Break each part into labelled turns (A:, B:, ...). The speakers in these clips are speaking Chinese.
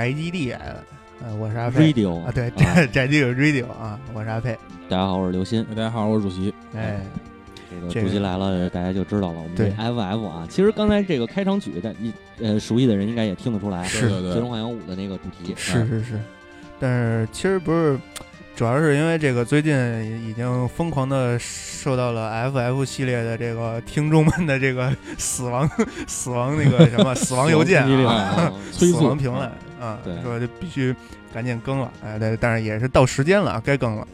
A: 宅基地，呃，我是阿佩
B: Radio
A: 啊，对，宅宅基地 Radio 啊，我是阿佩，
B: 大家好，我是刘鑫。
C: 大家好，我是主席。
A: 哎，
B: 这个主席来了，大家就知道了。我们
A: 对
B: 这 FF 啊，其实刚才这个开场曲，但你呃熟悉的人应该也听得出来，
A: 是《
B: 最终幻想五》的那个主题。
A: 是是是，但是其实不是，主要是因为这个最近已经疯狂的受到了 FF 系列的这个听众们的这个死亡 死亡那个什么死亡邮件啊，
B: 啊
A: 死
C: 催促
A: 亡评论啊，
B: 对
A: 说就必须赶紧更了，哎，对，但是也是到时间了，该更了，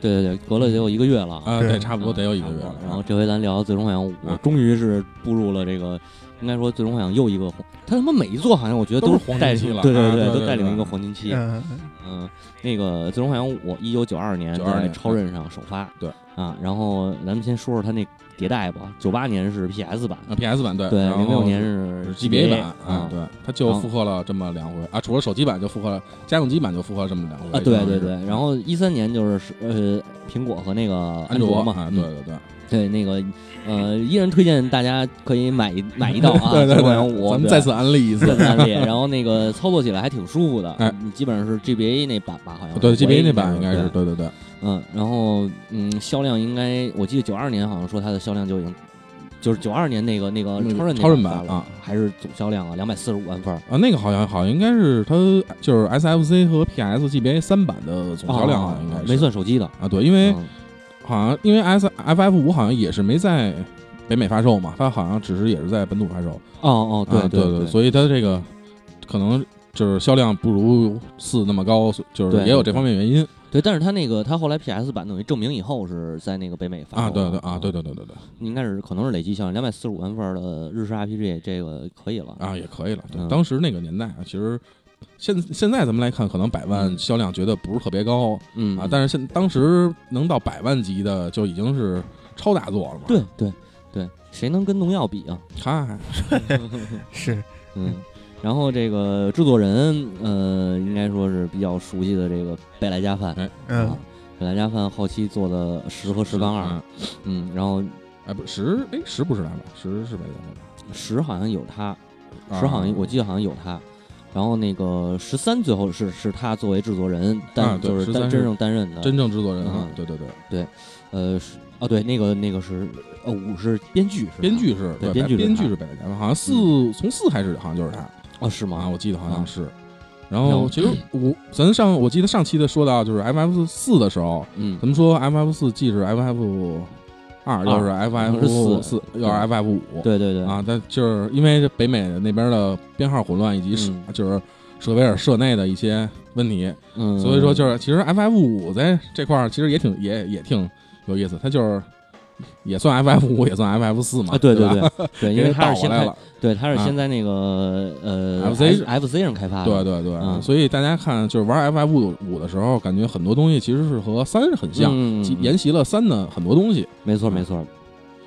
B: 对对对，隔了得有一个月了
C: 啊，
A: 对
C: 对，差不多得有一个月了。
B: 然后这回咱聊《最终幻想五》
C: 嗯，
B: 终于是步入了这个。应该说，《最终幻想》又一个黄，他他妈每一座好像我觉得
C: 都是黄金期了
B: 对对对，都带领一个黄金期。
A: 嗯，
B: 嗯，那个《最终幻想五》一九九二年
C: 92
B: 在
C: 年
B: 超任上首发，
C: 对
B: 啊，然后咱们先说说它那迭代吧。九八年是 PS 版，
C: 啊，PS 版对，
B: 对，零六年
C: 是
B: 是
C: GBA 版
B: 啊
C: 啊，，对，它就复刻了这么两回啊，除了手机版就复刻了，家用机版就复刻了这么两回
B: 啊，对对对，然后一三年就是呃苹果和那个
C: 安啊，
B: 卓嘛嗯
C: 对对对，
B: 对那个呃，依然推荐大家可以买一买一道啊，
C: 对 对对，
B: 五，
C: 咱们再次安利一次
B: 再，次安利，然后那个操作起来还挺舒服的，
C: 哎
B: 你基本上是 GBA 那版吧，好像
C: 对 GBA 那版应该是
B: 对
C: 对对对，
B: 嗯，然后嗯，销量应该我记得九二年好像说它的销量就已经。就是九二年那个那个超任
C: 超任
B: 版
C: 啊，
B: 还是总销量啊，两百四十五万份，
C: 啊，那个好像好像应该是它就是 SFC 和 PS GBA 三版的总销量啊应该是
B: 没算手机的，
C: 啊，对，因为
B: 嗯
C: 好像因为 S FF 五好像也是没在北美发售嘛，它好像只是也是在本土发售。
B: 哦哦，对
C: 啊对
B: 对，
C: 所以它这个可能就是销量不如四那么高，就是也有这方面原因
B: 对，但是它那个它后来 PS 版等于证明以后是在那个北美发
C: 啊。
B: 售啊
C: 对对啊，对对对对对
B: 应该是可能是累计销量两百四十五万份的日式 RPG，这个可以了。
C: 啊，也可以了。对
B: 嗯
C: 当时那个年代啊，其实现现在咱们来看，可能百万
B: 嗯
C: 销量觉得不是特别高
B: 嗯
C: 啊，但是现当时能到百万级的就已经是超大作了嘛。
B: 对对对，谁能跟农药比啊？
C: 嗨，
A: 是，
B: 嗯。然后这个制作人，呃，应该说是比较熟悉的这个贝莱加范，
C: 哎
A: 嗯
B: 啊，贝莱加范后期做的十和十杠二
C: 嗯，
B: 嗯，然后
C: 哎不十哎十不是他吧？十是北京的吧？
B: 十好像有他，
C: 啊
B: 十好像我记得好像有他，然后那个十三最后是是他作为制作人担、
C: 啊对13是
B: 就是担真正担任的，
C: 真正制作人啊
B: 嗯，
C: 对对对，
B: 呃是哦对，那个那个是呃五是编剧是
C: 编剧是
B: 对编剧是
C: 编剧是北大家好像四从四开始好像就是他。
B: 哦是
C: 啊，
B: 吗？
C: 我记得好像是。然
B: 然后
C: 后其实我咱上我记得上期的说到就是 FF 四的时候，
B: 嗯。
C: 咱们说 FF 四既是 FF 二，又是
B: 是
C: FF
B: 四
C: 四，又是 FF 五。
B: 对对对。
C: 啊，但就是因为这北美那边的编号混乱以及是
B: 嗯
C: 就是舍维尔社内的一些问题，
B: 嗯，
C: 所以说就是其实 FF 五在这块儿其实也挺也也挺有意思，它就是也算 FF 五，也算 FF 四嘛。
B: 啊对
C: 对
B: 对对，因为
C: 给
B: 他是先开。对它是
C: 啊
B: 先在那个呃
C: FC
B: FC 上开发的，
C: 对对对，
B: 嗯
C: 所以大家看就是玩 FF 五的时候，感觉很多东西其实是和三很像，
B: 嗯
C: 沿袭了三的很多东西。
B: 没错没错。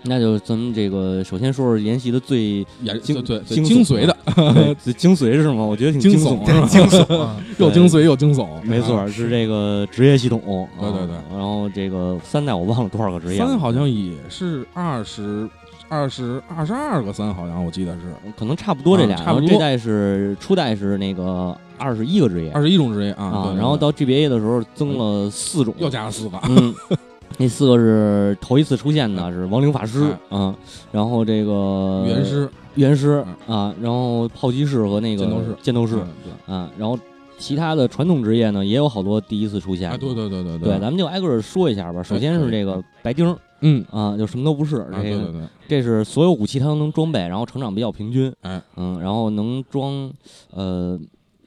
B: 那就咱们这个首先说说研习的最
C: 研
B: 精
C: 对对
B: 惊悚
C: 精髓的，
B: 精髓是吗？我觉得挺
C: 惊
B: 悚？
A: 惊悚啊，
C: 又精髓又惊悚，
B: 没错，
C: 啊
B: 是这个职业系统。
C: 对对对
B: 啊然后这个三代我忘了多少个职业，
C: 三好像也是二十二十二十二个三，好像我记得是
B: 可能差不多这俩。
C: 啊差不多
B: 这代是初代是那个二十一个职业
C: 二十一种职业啊，
B: 啊
C: 对，对对
B: 然后到 GBA 的时候增了四种，
C: 又加了四个，
B: 嗯，那四个是头一次出现的，是亡灵法师
C: 哎
B: 啊，然后这个
C: 原师
B: 原师啊，然后炮击士和那个
C: 剑斗士
B: 剑斗士啊，然后其他的传统职业呢也有好多第一次出现。
C: 对对对对
B: 对，咱们就挨个儿说一下吧。首先是这个白丁儿
C: 嗯
B: 啊，就什么都不是，
C: 啊，
B: 这个这是所有武器它都能装备，然后成长比较平均，
C: 哎，
B: 嗯，然后能装，呃，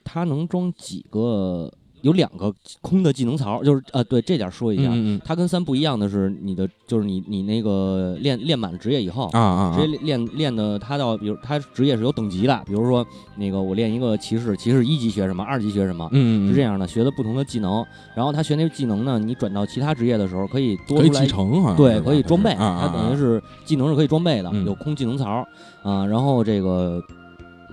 B: 它能装几个？有两个空的技能槽，就是呃，对这点说一下，
C: 嗯嗯
B: 它跟三不一样的是，你的就是你你那个练练满职业以后，
C: 啊啊
B: 直接练练练的，它到比如它职业是有等级的，比如说那个我练一个骑士，骑士一级学什么，二级学什么，
C: 嗯，样，
B: 是这样的，学的不同的技能，然后他学那个技能呢，你转到其他职业的时候可以多
C: 可以
B: 出来
C: 继承哈，
B: 对，可以装备，它等于是技能是可以装备的，
C: 嗯。
B: 有空技能槽啊。然后这个，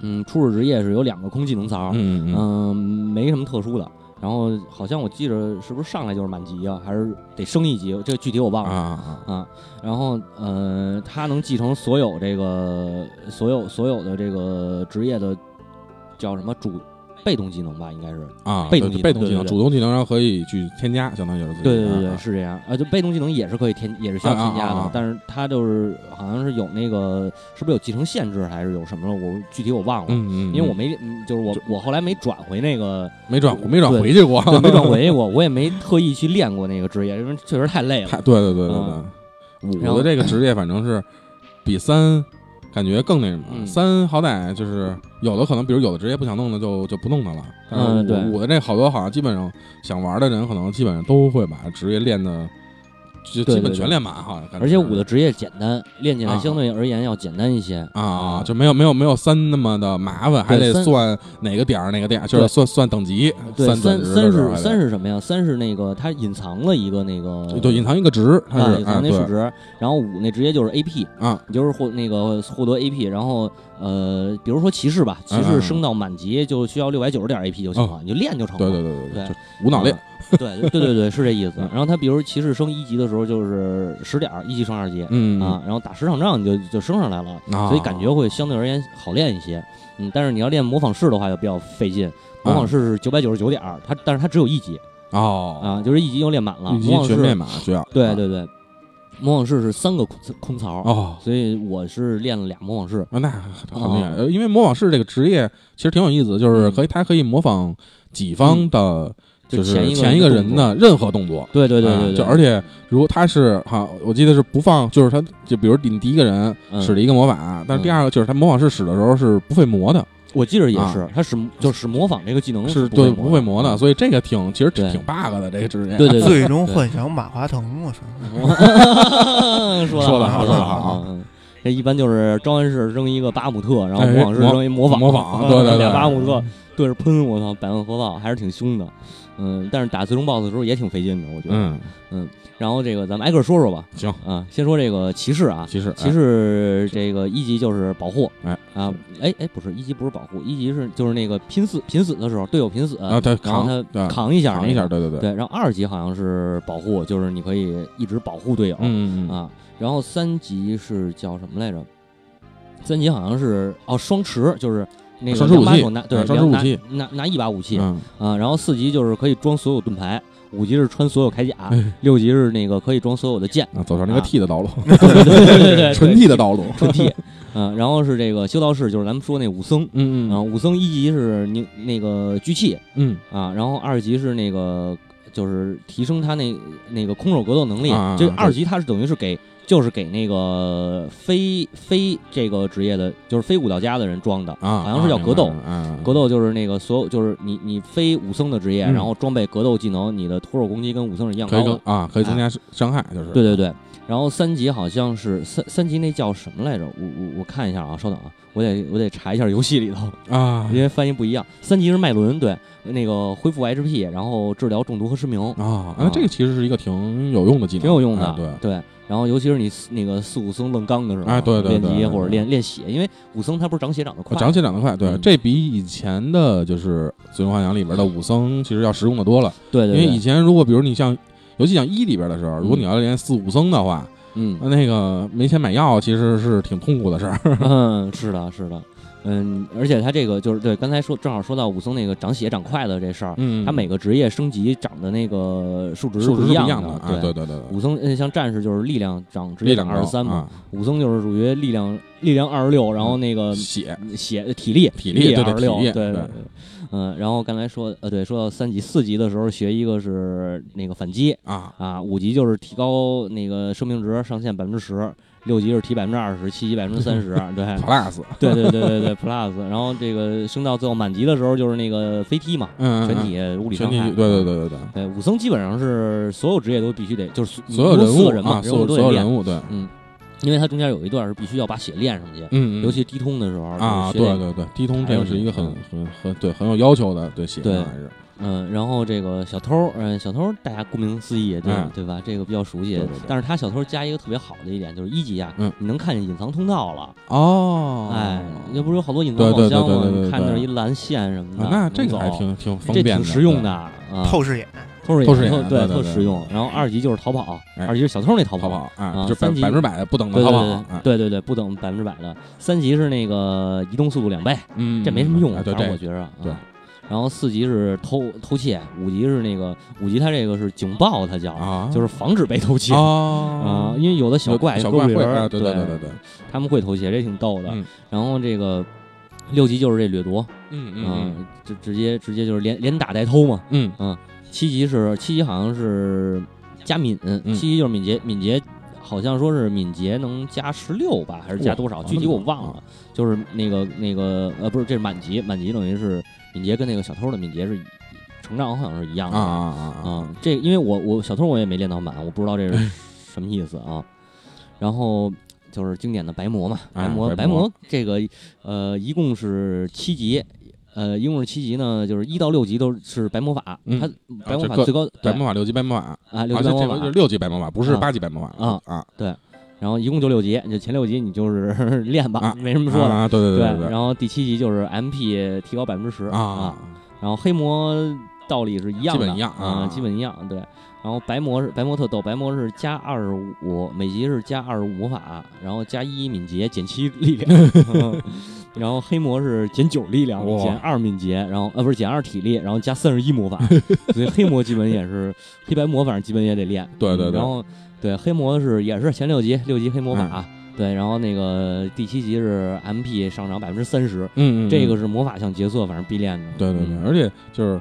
B: 嗯，初始职业是有两个空技能槽，
C: 嗯。嗯，
B: 没什么特殊的。然后好像我记着是不是上来就是满级啊，还是得升一级？这个具体我忘
C: 啊
B: 了
C: 啊啊，
B: 啊。然后呃，他能继承所有这个所有所有的这个职业的叫什么主被动技能吧，应该是。
C: 啊，
B: 被动技能
C: 被动技能，
B: 对对对。
C: 主动技能然后可以去添加，相当于是
B: 对对对是这样。啊，就被动技能也是可以添，也是需要添加的，但是它就是好像是有那个是不是有继承限制还是有什么了？我具体我忘了，
C: 嗯嗯，嗯。
B: 因为我没，嗯就是我我后来没转回那个，
C: 没转没转回去过，
B: 没转回去过，我也没特意去练过那个职业，因为确实太累了。
C: 太对对对对
B: 嗯
C: 对，
B: 然后
C: 五的这个职业反正是比三感觉更那什么，
B: 嗯。
C: 三好歹就是有的可能，比如有的职业不想弄的就就不弄它了，但是
B: 嗯对。
C: 五五的这好多好像基本上想玩的人可能基本上都会把职业练的就基本
B: 对对对
C: 全练满，好像感觉
B: 而且五的职业简单，练起来
C: 啊
B: 相对而言要简单一些
C: 啊啊，就没有没有没有三那么的麻烦，还得算哪个点儿哪个点儿，就是算算等级，
B: 对，三三是三是什么呀？三是那个它隐藏了一个那个
C: 对隐藏一个值，它
B: 啊，
C: 是
B: 隐藏那数值，然后五那直接就是 AP，
C: 啊
B: 你就是获那个获得 AP，然后呃，比如说骑士吧，骑士升到满级就需要六百九十点 AP 就行了，你就练就成了。
C: 对对对对
B: 对
C: 就无脑练
B: 啊 对对对对，是这意思
C: 嗯。
B: 然后他比如骑士升一级的时候就是十点儿，一级升二级
C: 嗯
B: 啊，然后打十场仗你就就升上来了，
C: 啊
B: 所以感觉会相对而言好练一些。嗯，但是你要练模仿式的话就比较费劲。模仿式是九百九十九点儿，它但是它只有一级
C: 哦
B: 啊，就是一级又练满了。
C: 一级
B: 模仿式
C: 全面码需要啊
B: 对对对，模仿式是三个空空槽，
C: 哦。
B: 所以我是练了俩模仿式。
C: 啊，那很厉害，因为模仿式这个职业其实挺有意思的，就是
B: 嗯
C: 可以，它可以模仿己方的，
B: 就是前一个
C: 人
B: 人的
C: 任何动作。
B: 对对对
C: 啊
B: 对对，
C: 就而且如果他是哈，我记得是不放，就是他就比如你第一个人
B: 嗯
C: 使了一个魔法，但是第二个就是他模仿式使的时候是不会磨的，
B: 我记着也
C: 啊
B: 是，他使就是使模仿这个技能
C: 是对不会
B: 磨
C: 磨的，所以这个挺其实挺挺 bug 的这个职业。
B: 对对对，
A: 最终幻想马化腾，我操！
B: 说
C: 说得好
B: 说
C: 的好
B: 嗯这一般就是召唤师扔一个巴姆特，然后
C: 哎
B: 模仿师扔一模仿，
C: 模仿对对对
B: 俩巴姆特对着喷，我操，百万火炮还是挺凶的。嗯，但是打最终 BOSS 的时候也挺费劲的，我觉得。
C: 嗯，
B: 然后这个咱们挨个说说吧。
C: 行，
B: 啊，先说这个骑士啊，
C: 骑士
B: 骑士这个一级就是保护，
C: 哎
B: 啊，哎哎，不是一级不是保护，一级是就是那个拼死拼死的时候，队友拼死，
C: 啊，对，扛
B: 他扛一下，
C: 扛一下，对对对，
B: 对，然后二级好像是保护，就是你可以一直保护队友，
C: 嗯嗯嗯
B: 啊，然后三级是叫什么来着？三级好像是哦双持，就是那个
C: 双持武器
B: 两把手拿对两拿
C: 武器
B: 拿拿一把武器
C: 嗯，
B: 啊，然后四级就是可以装所有盾牌，五级是穿所有铠甲，
C: 哎
B: 六级是那个可以装所有的剑，
C: 啊，走上那个
B: 啊
C: T 的道路，
B: 对对对
C: 纯 T 的道路，
B: 纯 T，嗯，然后是这个修道士，就是咱们说那武僧。
C: 嗯嗯
B: 啊，武僧一级是你那个聚气
C: 嗯
B: 啊，然后二级是那个就是提升他那那个空手格斗能力。
C: 啊
B: 这二级他是等于是给就是给那个非非这个职业的，就是非武道家的人装的。
C: 啊，
B: 好像是叫格斗
C: 啊，
B: 格斗就是那个所有就是你你非武僧的职业，
C: 嗯
B: 然后装备格斗技能，你的徒手攻击跟武僧是一样高的。
C: 啊，可以增加伤害，就是
B: 对对对，然后三级好像是三三级那叫什么来着？我我我看一下啊，稍等啊，我得我得查一下游戏里头，
C: 啊
B: 因为翻译不一样。三级是麦伦，对，那个恢复 HP，然后治疗中毒和失明，
C: 啊，那这个其实是一个挺有用的技能，
B: 挺有用的。
C: 哎对，
B: 对，然后尤其是你那个四武僧愣刚的时候，
C: 哎对对对对
B: 练级或者练练血，因为武僧他不是长血长得快，
C: 长血长得快，对，
B: 嗯。
C: 这比以前的就是《最终幻想》里边的武僧其实要实用的多了，
B: 对对对，
C: 因为以前如果比如你像，尤其像一里边的时候，如果你要练四武僧的话，
B: 嗯。
C: 那那个没钱买药其实是挺痛苦的事儿。
B: 嗯，是的，是的，嗯，而且他这个就是对刚才说正好说到武僧那个长血长快的这事儿，
C: 嗯
B: 他每个职业升级长的那个数值
C: 数值
B: 不一样
C: 是不一样的啊，
B: 对
C: 对对对。
B: 武僧呃像战士就是力量长
C: 直接
B: 二十三嘛，
C: 啊。
B: 武僧就是属于力量力量二十六，然后那个
C: 血。
B: 血体力
C: 体力
B: 二十六，
C: 对。
B: 对对，嗯，然后刚才说呃对，说到三级四级的时候学一个是那个反击
C: 啊。
B: 啊，五级就是提高那个生命值上限百分之十。六级是提百分之二十，七级百分之三十，对
C: ，，plus，
B: 对对对对对，plus，然后这个升到最后满级的时候就是那个飞踢嘛，
C: 嗯，
B: 全体物理
C: 全体
B: 伤害，，
C: 对对对对对，
B: 对，武僧基本上是所有职业都必须得，就是
C: 所有人物
B: 嘛，
C: 啊，所有人，物，对，
B: 嗯，因为它中间有一段是必须要把血练上去，
C: 嗯，嗯。
B: 尤其低通的时候
C: 啊，对对对，低通这个是一个很
B: 嗯。
C: 很很对很有要求的，对血
B: 对
C: 还是
B: 嗯，然后这个小偷，嗯，小偷大家顾名思义，对、
C: 嗯
B: 对吧？这个比较熟悉，
C: 对对对
B: 但是他小偷加一个特别好的一点，就是一级啊，
C: 嗯
B: 你能看见隐藏通道了，
C: 哦
B: 哎，那不是有好多隐藏箱吗？看那一蓝线什么的，
C: 啊那这个还挺挺方便的，
B: 挺实用的
A: 透视眼，
B: 透视
C: 偷视眼
B: 对特实用。然后二级就是逃跑，
C: 哎
B: 二级是小偷那逃
C: 逃
B: 跑。
C: 啊，
B: 啊
C: 就百
B: 三级
C: 百分之百不等的
B: 对对
C: 逃跑啊，
B: 对对对对，不等百分之百的。三级是那个移动速度两倍，
C: 嗯，
B: 这没什么用，
C: 啊，对对
B: 反正我觉着。啊
C: 对
B: 然后四级是偷偷窃，五级是那个五级，它这个是警报，它叫
C: 啊，
B: 就是防止被偷窃
C: 啊
B: 啊，因为有的小怪
C: 小怪对
B: 对
C: 对对对，
B: 他们会偷窃，这挺逗的。
C: 嗯
B: 然后这个六级就是这掠夺，
C: 嗯嗯
B: 就直接直接就是连连打带偷嘛。
C: 嗯
B: 七级是七级好像是加敏，七级就是敏捷，敏捷好像说是敏捷能加十六吧，还是加多少？具体我忘了。就是那个那个呃，不是，这是满级，满级等于是敏捷跟那个小偷的敏捷是一成长好像是一样的
C: 啊啊啊
B: 这因为我我小偷我也没练到满，我不知道这是 什么意思啊。然后就是经典的白魔嘛，
C: 哎
B: 白魔
C: 白魔
B: 白魔这个呃一共是七级，呃一共是七级呢，就是一到六级都是白魔法，
C: 嗯
B: 它白魔法最高对
C: 白魔法六级白魔法，
B: 啊六级白魔法
C: 六级白魔法，不是
B: 啊
C: 八级白魔法
B: 啊
C: 啊
B: 然后一共就六级，就前六级你就是 练吧
C: 啊，
B: 没什么说的。
C: 啊，对对
B: 对，
C: 对
B: 然后第七级就是 MP 提高百分之十
C: 啊，
B: 然后黑魔道理是一样的，
C: 基本一样啊
B: 啊，基本一样。对，然后白魔是白魔特斗，白魔是加二十五，每级是加二十五魔法，然后加一敏捷，减七力量。嗯 然后黑魔是减九力量，减二敏捷，然后呃不是减二体力，然后加三十一魔法。所以黑魔基本也是黑白魔，反正基本也得练。
C: 对对对
B: 嗯然后对黑魔是也是前六级，六级黑魔法。
C: 嗯
B: 对，然后那个第七集是 MP 上涨百分之三十，
C: 嗯嗯，
B: 这个是魔法向角色，反正必练的。
C: 对对对，
B: 嗯
C: 而且就是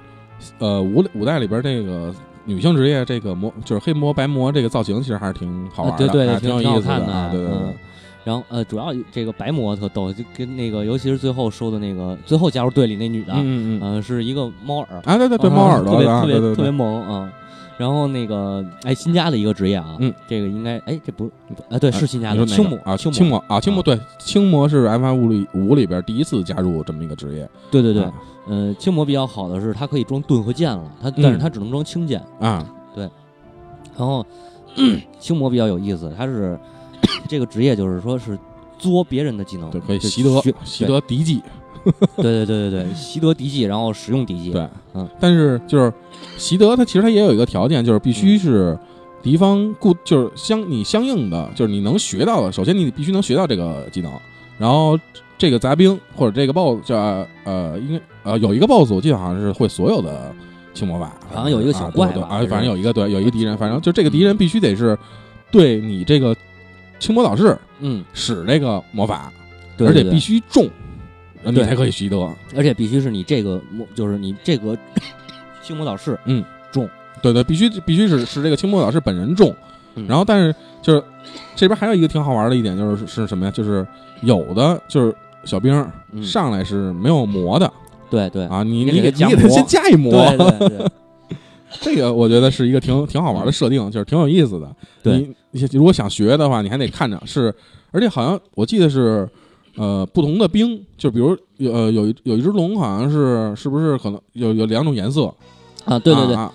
C: 呃五五代里边这个。女性职业这个魔就是黑魔白魔这个造型其实还是挺好玩的，
B: 啊对
C: 挺
B: 好
C: 意思
B: 看的
C: 啊，对对对
B: 嗯，然后呃，主要这个白魔特逗，就跟那个尤其是最后说的那个最后加入队里那女的，
C: 嗯嗯
B: 是一个猫耳，
C: 啊对对对，
B: 啊
C: 猫耳朵
B: 特别特别特别萌啊。然后那个哎，新加的一个职业啊，
C: 嗯，
B: 这个应该哎，这不啊，对，是新加的青魔
C: 个？啊，
B: 青
C: 青魔啊，青魔
B: 啊
C: 对，青魔是 F I 五里五里边第一次加入这么一个职业，
B: 对对对
C: 啊，
B: 呃，青魔比较好的是它可以装盾和剑了，它但是它只能装轻剑。
C: 啊，对。
B: 然后 青魔比较有意思，它是这个职业就是说是作别人的技能，
C: 对，可以习得习得敌技，
B: 对对对对对，习得敌技，然后使用敌技。
C: 对，
B: 嗯，
C: 但是就是习得，它其实它也有一个条件，就是必须是敌方固，就是相你相应的，就是你能学到的。首先你必须能学到这个技能，然后这个杂兵或者这个 BOSS 叫呃，应该呃有一个 BOSS，我记得好像是会所有的轻魔法，
B: 好像有一个小怪
C: 啊对对啊，反正有一个对，有一个敌人，反正就这个敌人必须得是对你这个轻魔导士
B: 嗯，
C: 使这个魔法，
B: 对，对
C: 而且必，须中，你
B: 对
C: 才可以习得。
B: 对而且必须是你这个魔，就是你这个青魔导士，
C: 对对，必须必须是是这个青魔导师本人中，
B: 嗯
C: 然后但是就是这边还有一个挺好玩的一点就是是什么呀？就是有的就是小兵上来是没有魔的
B: 对对，
C: 啊，你
B: 你
C: 你
B: 给他
C: 先加一魔，
B: 对对对
C: 这个我觉得是一个挺挺好玩的设定，就是挺有意思的。
B: 对
C: 你你如果想学的话，你还得看着是，而且好像我记得是。呃，不同的兵，就比如有呃有一有一只龙，好像是是不是可能有有两种颜色，
B: 啊，对对对，
C: 啊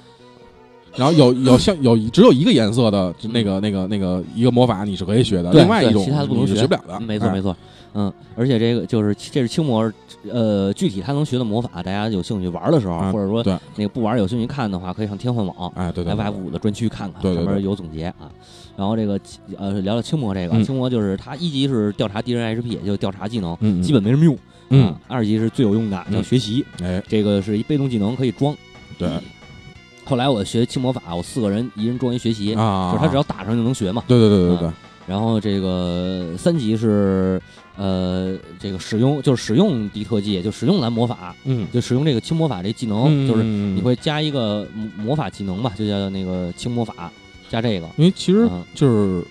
C: 然后有有像有只有一个颜色的那个那个那个一个魔法你是可以学的，另外一种
B: 其他的不能学。
C: 学不了的。哎
B: 没错没错，嗯，而且这个就是这是青魔，呃，具体他能学的魔法，大家有兴趣玩的时候，
C: 啊
B: 或者说
C: 对。
B: 那个不玩有兴趣看的话，可以上天幻网
C: 哎，对对
B: F
C: 对
B: F 五的专区看看，上面有总结啊。然后这个呃，聊聊青魔这个，
C: 嗯。
B: 青魔就是它一级是调查敌人 HP，也就是调查技能，
C: 嗯，
B: 基本没什么用。
C: 嗯。
B: 啊，二级是最有用的，叫
C: 嗯
B: 学习，
C: 哎
B: 这个是一被动技能，可以装。
C: 对。
B: 后来我学轻魔法，我四个人一人装一学习，
C: 啊，
B: 就是他只要打上就能学嘛。
C: 对对对对对
B: 然后这个三级是呃，这个使用就是使用敌特技，就使用蓝魔法，
C: 嗯，
B: 就使用这个轻魔法这技能，
C: 嗯
B: 就是
C: 嗯
B: 你会加一个魔魔法技能吧，就叫那个轻魔法，加这个。
C: 因为其实
B: 嗯
C: 就是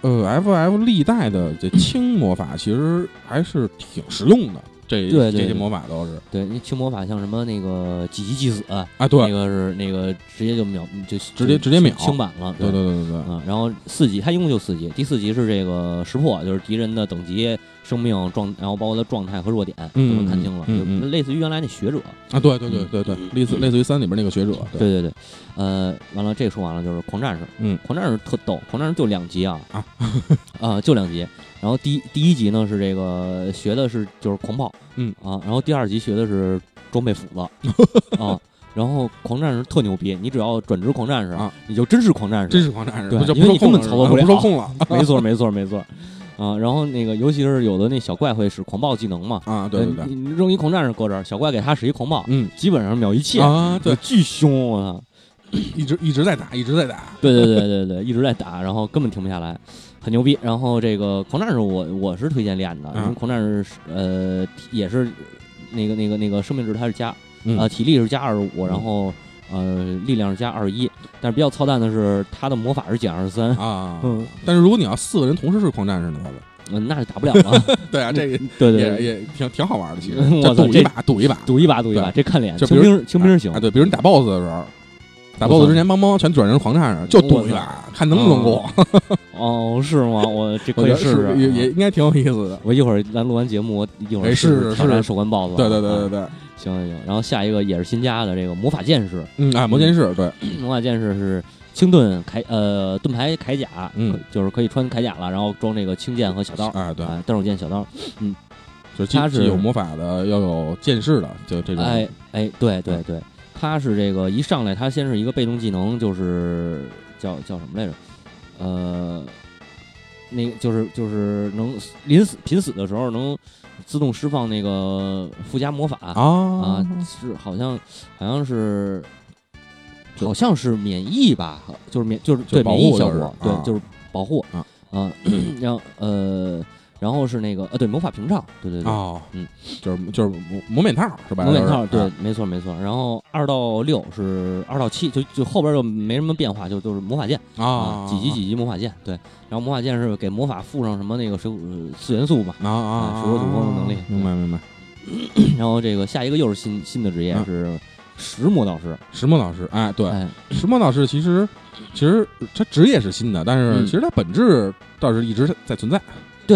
C: 呃，F F 历代的这轻魔法其实还是挺实用的，这
B: 对
C: 这些魔法都是
B: 对，那轻魔法像什么那个几级祭死，
C: 啊，
B: 那
C: 对
B: 个是那个直接就秒就
C: 直接直接秒
B: 清版了。
C: 对对对对对，
B: 嗯，然后四级它一共就四级，第四级是这个识破，就是敌人的等级、生命状，然后包括他状态和弱点都
C: 嗯
B: 能看清了，就类似于原来那学者。
C: 啊，对对对对对，类似类似于三里边那个学者，
B: 对。对对，呃，完了这说完了，就是狂战士，
C: 嗯，
B: 狂战士特逗，狂战士就两集啊。
C: 啊。
B: 啊就两集，然后第一第一集呢是这个学的是就是狂暴，
C: 嗯。
B: 啊，然后第二集学的是装备斧子。啊，然后狂战士特牛逼，你只要转职狂战士
C: 啊，
B: 你就真是狂战士，
C: 真是狂战士，
B: 对因为你根本操作不了。
C: 不受控了。
B: 没错没错没错。啊，然后那个，尤其是有的那小怪会使狂暴技能嘛，
C: 啊！对对对，
B: 你你扔一狂战士搁这儿，小怪给他使一狂暴，
C: 嗯
B: 基本上秒一切，
C: 啊，对，
B: 巨凶，我操！
C: 一直一直在打，一直在打，
B: 对对对对对，一直在打，然后根本停不下来，很牛逼。然后这个狂战士我我是推荐练的，因为
C: 嗯
B: 狂战士是呃也是那个那个那个生命值它是加
C: 嗯
B: 呃体力是加二十五，然后呃力量是加二十一，但是比较操蛋的是他的魔法是减二十三，
C: 啊。
B: 嗯
C: 但是如果你要四个人同时是狂战士呢？
B: 嗯，那就打不了了。
C: 对啊，这个
B: 对对对，
C: 也也挺挺好玩的，其实赌一把，赌一把，
B: 赌一把赌一把，这看脸，清兵清兵行
C: 啊，，对，比如你打 BOSS 的时候，打 BOSS 之前帮帮全转成狂战士，就赌一把，看能不能过。
B: 哦，是吗？我这 可以试试啊。
C: 也也应该挺有意思的。
B: 我一会儿咱录完节目，我一会儿试
C: 试
B: 挑战
C: 是
B: 守关 BOSS。
C: 对对对
B: 啊
C: 对对，
B: 行行行，然后下一个也是新加的这个魔法剑士，
C: 嗯啊，魔剑士对，
B: 魔法剑士是轻盾铠呃盾牌铠甲，
C: 嗯，
B: 就是可以穿铠甲了，然后装这个轻剑和小刀，
C: 啊对，
B: 啊单手剑小刀，嗯
C: 就是
B: 他是
C: 有魔法的，要有剑士的，就这种。
B: 哎哎对对对，他是这个一上来他先是一个被动技能，就是叫叫什么来着？呃，那个就是就是能临死濒死的时候能自动释放那个附加魔法。
C: 啊。
B: 啊，是好像好像是，好像是免疫吧，就是免就是对免疫效
C: 就是
B: 果，对
C: 啊。
B: 就是保护。
C: 啊。
B: 啊，然后呃，然后是那个呃对魔法屏障，对对对，
C: 哦，
B: 嗯，
C: 就是就是魔魔面套是吧？
B: 魔面套对
C: 啊，
B: 没错没错。然后二到六是二到七，就就后边就没什么变化，就就是魔法剑
C: 啊，
B: 几级几级魔法剑，对。然后魔法剑是给魔法附上什么那个水呃四元素吧，
C: 啊啊啊，
B: 水火土风的能力
C: 明白明白。
B: 然后这个下一个又是新新的职业
C: 啊
B: 是石魔导师，
C: 石墨导师，哎，对，
B: 哎，
C: 石墨导师其实其实他职业是新的，但是
B: 嗯
C: 其实他本质倒是一直在存在。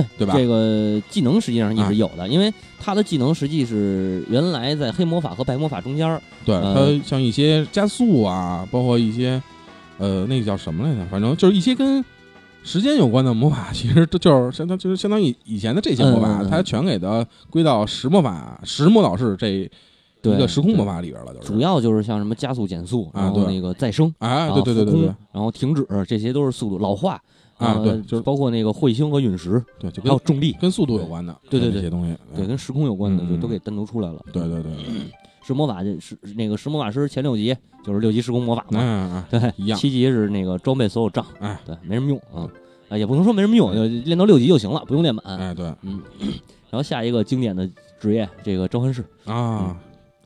B: 对
C: 对吧？
B: 这个技能实际上一
C: 啊。
B: 直有的，因为他的技能实际是原来在黑魔法和白魔法中间儿，
C: 对，
B: 呃
C: 它像一些加速啊，包括一些呃，那个叫什么来着？反正就是一些跟时间有关的魔法，其实这就是相当就是相当于以前的这些魔法，
B: 嗯嗯嗯。
C: 它全给它归到石魔法、石魔导士这一个时空魔法里边了，就是。
B: 主要就是像什么加速、减速，
C: 啊
B: 然后
C: 对。
B: 那个再生。啊，
C: 对对对对对。
B: 然后停止，这些都是速度老化
C: 啊，
B: 呃
C: 对，就是
B: 包括那个彗星和陨石，
C: 对，就跟
B: 还有重力，
C: 跟速度有关的，
B: 对对对
C: 这些东西，
B: 对，跟时空有关的
C: 嗯
B: 就都给单独出来了。
C: 对对对，
B: 石魔法是那个石魔法师前六级就是六级时空魔法
C: 嗯
B: 嘛，
C: 嗯
B: 对，
C: 一样。
B: 七级是那个装备所有杖，
C: 哎
B: 对，没什么用啊，啊也不能说没什么用，就练到六级就行了，不用练满。
C: 哎对。
B: 嗯，然后下一个经典的职业，这个召唤师，
C: 啊，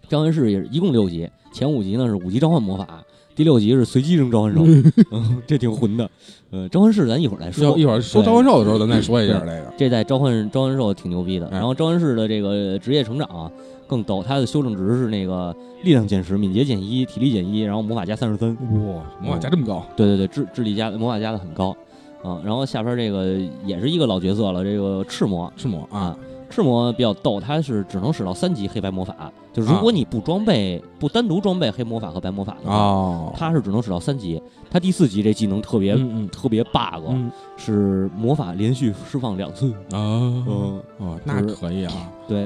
B: 召唤师也是一共六级，前五级呢是五级召唤魔法，第六集是随机扔召唤兽，嗯，这挺混的。呃，召唤师咱一会儿再说，
C: 一会儿说召唤兽的时候，咱再说一下这个。
B: 这代召唤召唤兽挺牛逼的。
C: 哎
B: 然后召唤师的这个职业成长啊更陡，它的修正值是那个力量减十、敏捷减一、体力减一，然后魔法加三十三。
C: 哇，魔法加这么高，
B: 对对对，智智力加魔法加的很高啊。然后下边这个也是一个老角色了，这个赤魔。
C: 赤魔啊
B: 赤魔比较逗，它是只能使到三级黑白魔法，就如
C: 啊。
B: 果你不装备、不单独装备黑魔法和白魔法的话，
C: 哦，
B: 它是只能使到三级。它第四级这技能特别、
C: 嗯嗯。
B: 特别 bug，、
C: 嗯。
B: 是魔法连续释放两次。
C: 啊
B: 嗯，
C: 哦，那可以啊，
B: 对，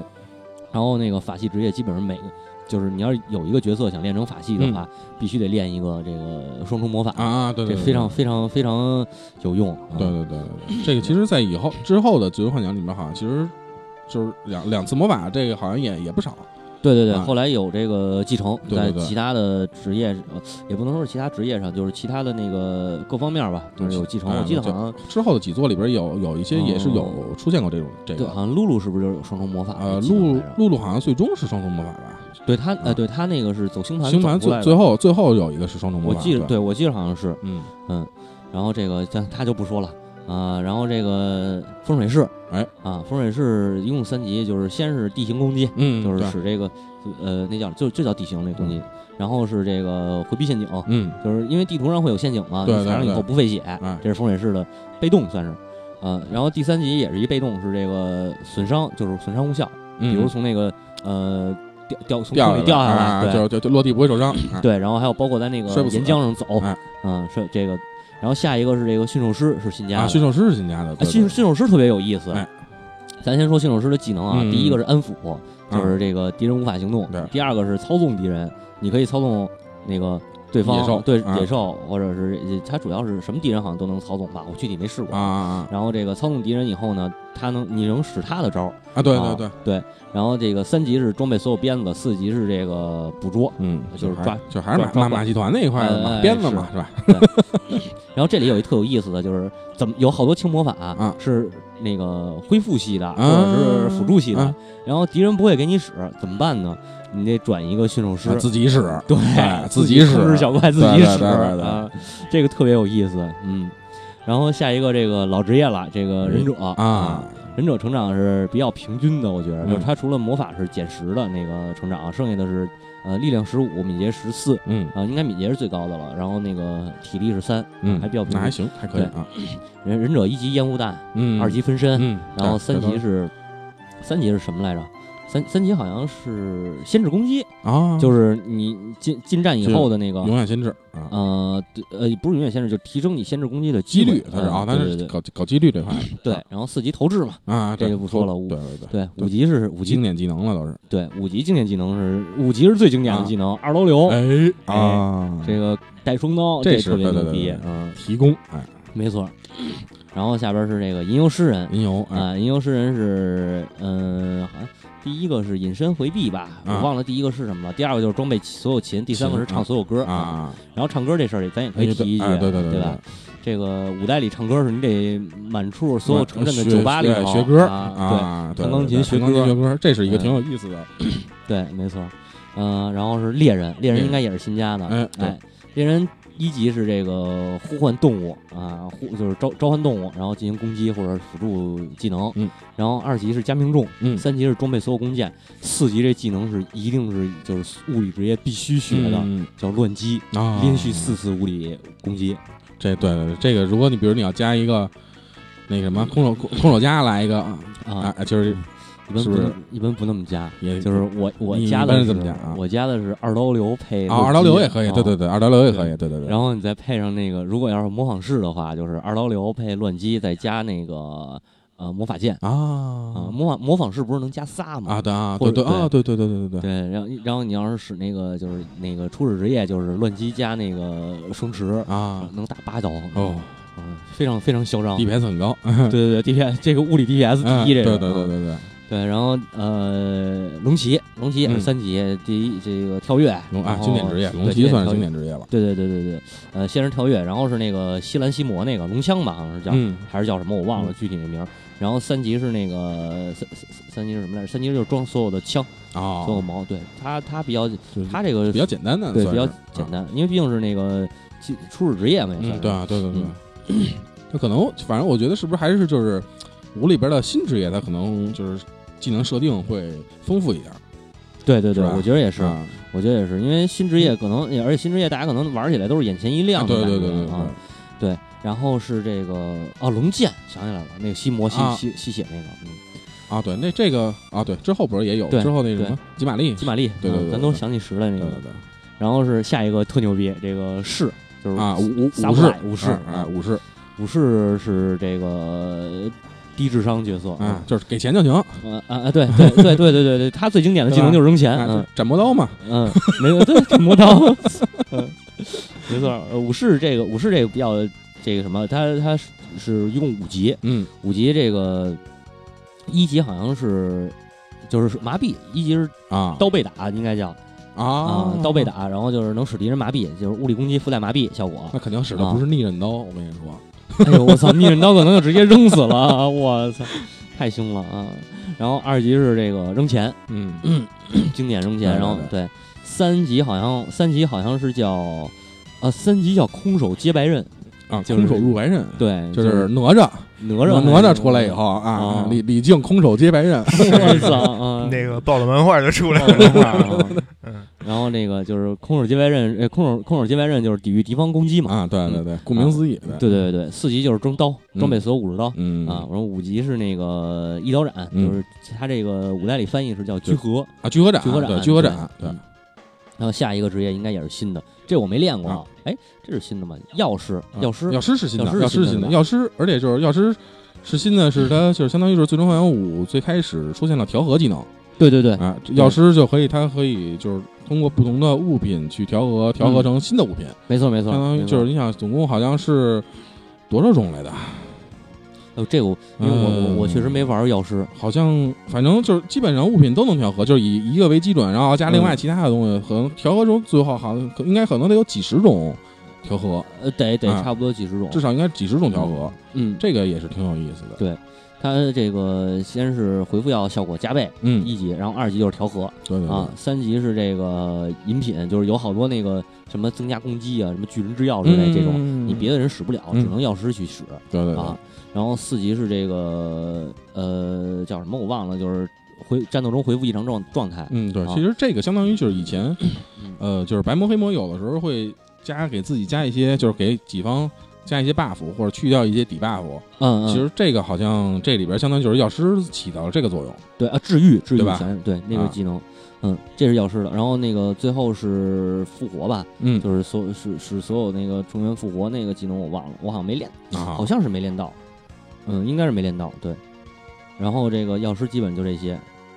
B: 然后那个法系职业基本上每个，就是你要是有一个角色想练成法系的话，必须得练一个这个双重魔法。
C: 啊啊，对对，对
B: 这非常非常非常有用。啊
C: 对对对对对，这个其实，在以后之后的《最终幻想》里面，好像其实就是两两次魔法，这个好像也也不少。
B: 对对对，
C: 啊
B: 后来有这个继承，在其他的职业，呃也不能说是其他职业上，就是其他的那个各方面吧，就是有继承。
C: 哎
B: 我记得好像
C: 之后的几座里边有有一些也是有
B: 哦
C: 出现过这种这个
B: 对，
C: 个
B: 好像露露是不是就是有双重魔法？
C: 呃，
B: 我记得
C: 露露露好像最终是双重魔法吧？
B: 对他，
C: 啊
B: 呃，对他那个是走星盘
C: 星盘最最后最后有一个是双重魔法，
B: 我记得，
C: 对，
B: 对我记得好像是，
C: 嗯
B: 然后这个咱他就不说了啊、然后这个风水式，
C: 哎
B: 啊，风水式一共三级，就是先是地形攻击，
C: 嗯，
B: 就是使这个呃那叫就就叫地形那攻击，然后是这个回避陷阱，
C: 嗯
B: 就是因为地图上会有陷阱嘛，
C: 对
B: 你踩上以后不费血，
C: 哎
B: 这是风水式的被动算是。啊，然后第三级也是一被动，是这个损伤，就是损伤无效，
C: 嗯，
B: 比如从那个呃掉掉从
C: 掉
B: 坑里掉下来，
C: 就就就落地不会受伤，啊，
B: 对，然后还有包括在那个岩浆上走，
C: 哎
B: 嗯，是这个，然后下一个是这个驯兽师是新加
C: 啊，
B: 的，
C: 驯兽师是新加的，
B: 驯驯兽师特别有意思。
C: 哎。
B: 咱先说驯兽师的技能啊，
C: 嗯。
B: 第一个是安抚，就是这个敌人无法行动；
C: 对。
B: 第二个是操纵敌人；你可以操纵那个对方
C: 野兽
B: 对
C: 啊
B: 野兽，或者是它主要是什么敌人好像都能操纵吧，我具体没试过。
C: 啊啊
B: 然后这个操纵敌人以后呢，他能你能使他的招儿，
C: 啊！对
B: 对
C: 对。对，
B: 然后这个三级是装备所有鞭子，四级是这个捕捉。
C: 嗯，
B: 就是抓
C: 就还是马
B: 抓抓。
C: 马马戏团那一块的嘛，
B: 哎
C: 鞭子嘛，是吧？
B: 然后这里有一特有意思的，就是怎么有好多轻魔法、
C: 啊
B: 是那个恢复系的，或
C: 啊
B: 者是辅助系的，
C: 啊。
B: 然后敌人不会给你使，怎么办呢？你得转一个驯兽师，
C: 啊自己使，
B: 对
C: 对
B: 自
C: 自己使。
B: 控制小怪自己使。啊，这个特别有意思，嗯。然后下一个这个老职业了，这个忍者。
C: 啊，
B: 忍者成长是比较平均的，我觉得，
C: 嗯。
B: 就是他除了魔法是减十的那个成长，剩下的是呃力量十五，敏捷十四，
C: 嗯。
B: 啊，应该敏捷是最高的了，然后那个体力是三，
C: 嗯，
B: 还比较平
C: 还行，还可以啊。
B: 忍忍者一级烟雾弹，
C: 嗯，
B: 二级分身，
C: 嗯，
B: 然后三级是三级是什么来着？三三级好像是先制攻击，
C: 啊，
B: 就是你进进站以后的那个
C: 永远先制啊，
B: 呃呃不是永远先制，就提升你先制攻击的
C: 几率它是啊，它是搞搞几率这块
B: 对，然后四级投掷嘛，
C: 啊，
B: 这就不说了
C: 对对对，
B: 五级是五级
C: 经典技能了都是。
B: 对五级经典技能是五级是最经典的技能，二刀流，
C: 哎
B: 哎
C: 啊，
B: 这个带双刀，
C: 这是
B: 特别牛逼嗯，
C: 提供哎，
B: 没错。然后下边是这个吟游诗人
C: 吟游哎
B: 啊，吟游诗人是嗯，好像第一个是隐身回避吧，
C: 啊
B: 我忘了第一个是什么了。第二个就是装备所有琴，第三个是唱所有歌
C: 啊。啊，
B: 然后唱歌这事儿，咱也可以
C: 哎
B: 提一句，
C: 哎对对对
B: 吧？这个五代里唱歌是你得满处所有城镇的酒吧里头
C: 学歌
B: 啊，弹钢琴学歌
C: 学歌，这是一个
B: 嗯
C: 挺有意思的。
B: 对对，没错。嗯，然后是猎人，猎人应该也是新加的，
C: 哎对
B: 哎，猎人一级是这个呼唤动物啊，呼就是召召唤动物，然后进行攻击或者辅助技能。
C: 嗯，
B: 然后二级是加命中，
C: 嗯
B: 三级是装备所有弓箭，四级这技能是一定是就是物理职业必须学的，
C: 嗯
B: 叫乱击，
C: 啊，
B: 连续四次物理攻击。
C: 这对对对，这个如果你比如你要加一个那个什么空手空空手加来一个啊
B: 啊，
C: 啊，就是
B: 一般
C: 是不是
B: 一般不那么加，
C: 也
B: 就是我我加的是
C: 是怎么加啊
B: 我加的是二刀流配
C: 啊，二刀流也可以，
B: 啊
C: 对对对，二刀流也可以，对对对。
B: 然后你再配上那个，如果要是模仿式的话，就是二刀流配乱击，再加那个呃魔法剑啊。
C: 啊
B: 模仿模仿式不是能加仨吗？
C: 啊对啊对对啊对对对对对对
B: 对，然后然后你要是使那个就是那个初始职业就是乱击加那个生持，
C: 啊
B: 能打八刀
C: 哦
B: 嗯，非常非常嚣张。对
C: ，DPS 很高，
B: 对对对，DPS 这个物理 DPS 第一，这个
C: 嗯对对对
B: 啊
C: 对对，
B: 对，然后呃龙骑龙骑也是
C: 嗯
B: 三级，第一这个跳跃
C: 龙啊经典职业，龙骑算是经典职业了。
B: 对对对对对，呃，先是跳跃，然后是那个西兰西魔那个龙枪吧，好像是叫，
C: 嗯
B: 还是叫什么我忘了
C: 嗯
B: 具体那名儿。然后三级是那个三三三级是什么来着？三级就是装所有的枪，
C: 啊，
B: 所有矛。对他他比较他这个
C: 比较简单的，
B: 对比较简。单，因为毕竟是那个基初始职业嘛，也算
C: 对啊，对对对。那可能反正我觉得是不是还是就是五里边的新职业，他可能就是技能设定会丰富一点。
B: 对对对，我觉得也是，
C: 啊
B: 我觉得也是，因为新职业可能，而且新职业大家可能玩起来都是眼前一亮的
C: 对
B: 感觉
C: 对对对
B: 啊。对，然后是这个哦，龙剑想起来了，那个吸魔吸
C: 啊
B: 吸吸血那个，嗯，
C: 啊，对，那这个啊，对，之后不是也有
B: 对
C: 之后那什么吉玛丽，
B: 吉玛丽，
C: 对对对
B: 咱都想起十来那个
C: 对
B: 然后是下一个特牛逼，这个士就是
C: 啊，武武武士
B: 武士
C: 啊啊，武士。
B: 武士是这个低智商角色
C: 啊，，就是给钱就行，
B: 呃啊啊对对对对对对对，他最经典的技能就是扔钱，
C: 斩魔刀嘛，
B: 嗯，没有对斩魔刀，嗯，没错，呃武士这个武士这个比较这个什么，他他是是一共五级，
C: 嗯。
B: 五级这个一级好像是就是麻痹，一级是
C: 啊。
B: 刀被打，应该叫。
C: 啊。
B: 啊，刀被，打，然后就是能使敌人麻痹，就是物理攻击附带麻痹效果。
C: 那肯定使的
B: 啊。
C: 不是逆刃刀，我跟你说，
B: 哎呦，我操！逆刃刀可能就直接扔死了，我操，太凶了啊！然后二级是这个扔钱，
C: 嗯
B: 经典扔钱，然后对三级好像三级好像是叫呃三级叫空手接白刃，
C: 啊，
B: 就是
C: 空手入白刃，
B: 对，
C: 就是哪吒，
B: 哪吒
C: 哪吒出来以后啊
B: 啊，
C: 李李靖空手接白刃，
B: 我操啊！
A: 那个爆了漫画就出来了。
B: 然后那个就是空手接白刃，呃，空手空手接白刃就是抵御敌方攻击嘛。
C: 啊，对对对，顾名思义，
B: 对对对对，四级就是装刀，装备所有武士刀。
C: 嗯
B: 啊，然后五级是那个一刀斩，
C: 嗯
B: 就是他这个五代里翻译是叫居合，
C: 啊，聚合斩，
B: 聚合斩
C: 对，聚合斩，对
B: 嗯，然后下一个职业应该也是新的，这我没练过。
C: 啊。
B: 哎，这是新的吗？药师，
C: 啊
B: 药师，
C: 药师是新的，
B: 药师
C: 是新的，药师，而且就是药师是新的，是它就是相当于是最终幻想五最开始出现了调和技能，
B: 对对对，
C: 啊，药师就可以，它可以就是通过不同的物品去调和，调和成新的物品，
B: 没错没错，
C: 相当于就是你想，总共好像是多少种来的？
B: 呃这个我因为我我确实没玩过药师，
C: 好像反正就是基本上物品都能调和，就是以一个为基准，然后加另外
B: 嗯
C: 其他的东西，可能调和中最后好像应该可能得有几十种调和，
B: 呃得得
C: 啊
B: 差不多几十种，
C: 至少应该几十种调和，
B: 嗯，
C: 这个也是挺有意思的。
B: 对它这个先是回复药效果加倍，
C: 嗯，
B: 一级，然后二级就是调和
C: 对对
B: 啊，三级是这个饮品，就是有好多那个什么增加攻击啊，什么巨人之药之类这种，
C: 种
B: 你别的人使不了，
C: 嗯
B: 只能药师去使
C: 对对对
B: 啊。然后四级是这个呃叫什么我忘了，就是回战斗中回复异常状状态，
C: 嗯，对，
B: 啊
C: 其实这个相当于就是以前
B: 嗯，
C: 呃，就是白魔黑魔有的时候会加给自己加一些，就是给己方加一些 buff 或者去掉一些底 buff。
B: 嗯嗯，
C: 其实这个好像这里边相当于就是药师起到了这个作用。
B: 对啊，治愈治愈
C: 对吧
B: 全对那个
C: 啊
B: 技能，嗯，这是药师的。然后那个最后是复活吧，
C: 嗯，
B: 就是所是是所有那个成员复活那个技能我忘了，我好像没练，
C: 啊
B: 好，像是没练到，嗯，应该是没练到，对。然后这个药师基本就这些，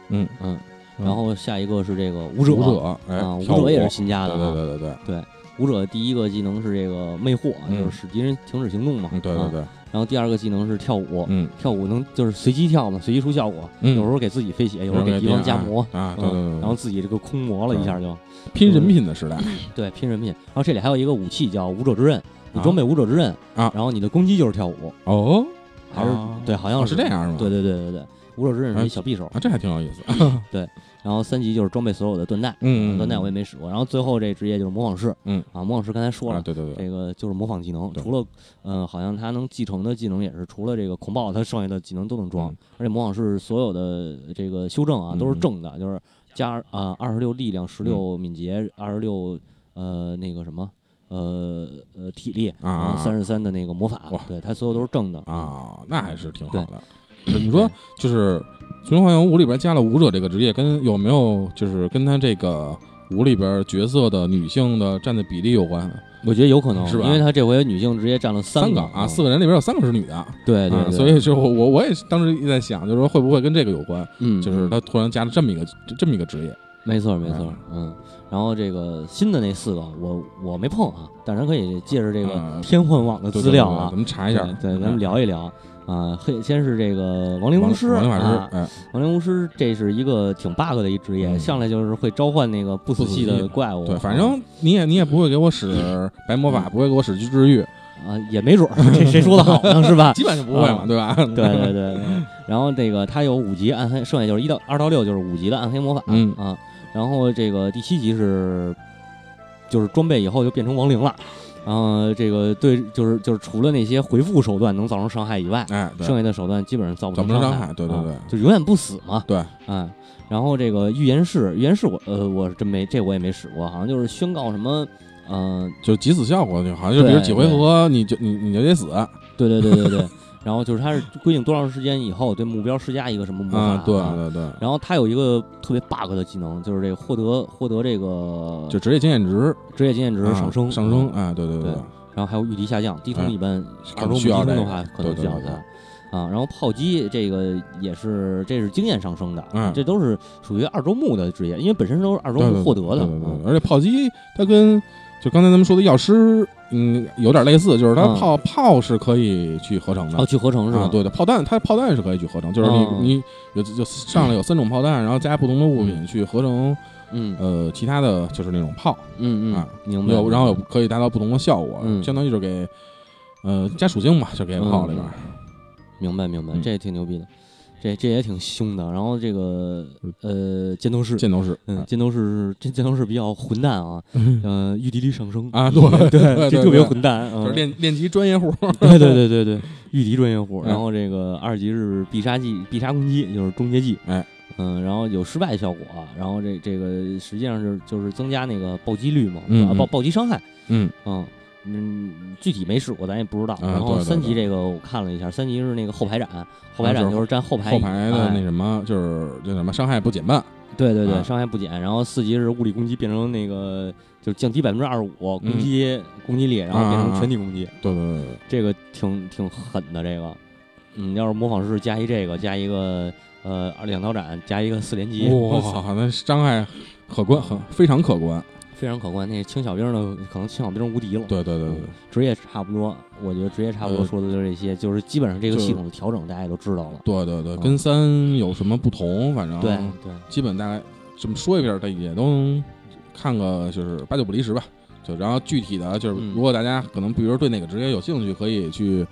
C: 嗯
B: 嗯，
C: 嗯
B: 然后下一个是这个舞者，
C: 舞者，哎，
B: 啊，
C: 舞
B: 者也是新加的
C: 对
B: 啊，
C: 对对对对，
B: 武者第一个技能是这个魅惑，
C: 嗯
B: 就是使敌人停止行动嘛，
C: 对对对，
B: 然后第二个技能是跳舞，
C: 嗯
B: 跳舞能就是随机跳嘛，随机出效果，
C: 嗯，
B: 有时候给自己飞血，有时候给敌方加魔，
C: 啊，对对对，
B: 然后自己这个空魔了一下就，
C: 拼人品的时代，
B: 对，拼人品。然后这里还有一个武器叫武者之刃，你
C: 啊
B: 装备武者之刃
C: 啊
B: 然后你的攻击就是跳舞，
C: 哦，
B: 还是
C: 啊
B: 对，好像
C: 哦是这样是吗？
B: 对对对对对，武者之刃是一小匕首，
C: 啊，这还挺有意思。
B: 对然后三级就是装备所有的盾带，
C: 嗯，
B: 盾带我也没使过。然后最后这职业就是模仿师，
C: 嗯
B: 啊，模仿师刚才说
C: 啊，
B: 了。
C: 对对对，
B: 这个就是模仿技能，除了，嗯，好像他能继承的技能也是除了这个恐爆，他剩下的技能都能装，
C: 嗯
B: 而且模仿师所有的这个修正啊都是
C: 嗯
B: 正的，就是加啊二十六力量、十六敏捷、二十六呃那个什么呃呃体力，
C: 啊
B: 三十三的那个魔法，对他所有都是正的，
C: 啊，那还是挺好的。你说就是《最终幻想五》里边加了舞者这个职业，跟有没有就是跟他这个舞里边角色的女性的占的比例有关？
B: 我觉得有可能
C: 是吧
B: 因为他这回女性直接占了三个
C: 三啊，四个人里边有三个是女的，啊
B: 对对对，
C: 所以就我我我也当时一直在想，就是说会不会跟这个有关？
B: 嗯，
C: 就是他突然加了这么一个这么一个职业，
B: 没错没错
C: 嗯，
B: 嗯，然后这个新的那四个我我没碰啊，但是咱可以借着这个
C: 嗯
B: 天幻网的资料啊
C: 咱，们查一下，
B: 对，咱们
C: 嗯
B: 聊一聊啊。黑先是这个亡灵巫师，
C: 亡灵法师
B: 亡灵巫师这是一个挺 bug 的一职业，
C: 嗯
B: 上来就是会召唤那个不死系的怪物，
C: 对，反正你也你也不会给我使白魔法，不会给我使去治愈，
B: 啊也没准儿，这谁说的好呢？是吧？
C: 基本上不会嘛，
B: 啊
C: 对吧？
B: 对对对对。然后这个他有五级暗黑，剩下就是一到二到六就是五级的暗黑魔法，
C: 嗯
B: 啊。然后这个第七级是就是装备以后就变成亡灵了。然后这个对，就是就是除了那些回复手段能造成伤害以外，
C: 哎，对。
B: 剩下的手段基本上造不成伤
C: 造成伤害对。对
B: 啊
C: 对
B: 就永远不死嘛。
C: 对，
B: 哎，然后这个预言式，预言式我呃我是真没这我也没使过，好像就是宣告什么，嗯、
C: 就急死效果，就好像就比如
B: 对
C: 几回合你就你你就得死。啊，
B: 对对对对对，然后就是它是规定多长时间以后对目标施加一个什么魔法、
C: 啊。对对对，
B: 然后它有一个特别 bug 的技能，就是这个获得获得这个
C: 就职业经验值
B: 职业经验值
C: 啊
B: 上升、
C: 上升，
B: 啊
C: 哎，对对
B: 对然后还有御敌下降，低通
C: 哎。
B: 一般，二周目的话可能需要它。啊，然后炮击这个也是，这是经验上升的，
C: 嗯。
B: 这都是属于二周目的职业，因为本身都是二周目获得的。
C: 对对对
B: 嗯
C: 对而且炮击它跟就刚才咱们说的药师，嗯，有点类似，就是它
B: 嗯
C: 炮炮是可以去合成的
B: 哦，。去合成是吧？
C: 啊，对的，炮弹它炮弹是可以去合成，就是你
B: 哦
C: 你有就上来有三种炮弹，然后加不同的物品去合成
B: 嗯
C: 呃其他的就是那种炮，
B: 嗯嗯
C: 啊，
B: 明白。
C: 有然后有可以达到不同的效果，
B: 嗯
C: 相当于就是给呃加属性嘛，就给炮里边
B: 嗯。明白明白，
C: 嗯
B: 这也挺牛逼的，这这也挺凶的。然后这个呃，剑斗士，
C: 箭头士
B: 嗯，剑斗士这剑斗士比较混蛋啊，嗯，御敌力上升
C: 啊，对
B: 对
C: 对
B: 这特别混蛋，
C: 就是
B: 嗯，
C: 练练级专业户，
B: 对对对对对，御敌专业户。
C: 嗯
B: 然后这个二级是必杀技、必杀攻击，就是终结技，
C: 哎，
B: 嗯，然后有失败效果，然后这这个实际上是就是增加那个暴击率嘛，
C: 嗯嗯
B: 啊暴暴击伤害，
C: 嗯
B: 嗯。嗯，具体没试过，咱也不知道。
C: 啊
B: 然后三级这个我看了一下，三级是那个后排斩，后排斩
C: 就是
B: 就是站后排
C: 后排的
B: 哎
C: 那什么就是那什么伤害不减半，
B: 对对对，
C: 啊
B: 伤害不减。然后四级是物理攻击变成那个就是降低百分之二十五攻
C: 嗯
B: 击攻击力，然后变成全体攻击，
C: 对对对对，
B: 这个挺挺狠的。这个，嗯，要是模仿师加一这个，加一个呃两刀斩加一个四连击，
C: 哇，那伤害可观，很非常可观。
B: 非常可观。那清小兵的可能清小兵无敌了，
C: 对对对对，
B: 职业差不多，我觉得职业差不多
C: 呃
B: 说的就是这些，就是基本上这个系统的调整大家也都知道了。
C: 对对对，
B: 嗯
C: 跟三有什么不同？反正
B: 对对，
C: 基本大概这么说一遍，大家也都能看个就是八九不离十吧。就然后具体的就是，
B: 嗯
C: 如果大家可能比如说对哪个职业有兴趣，可以去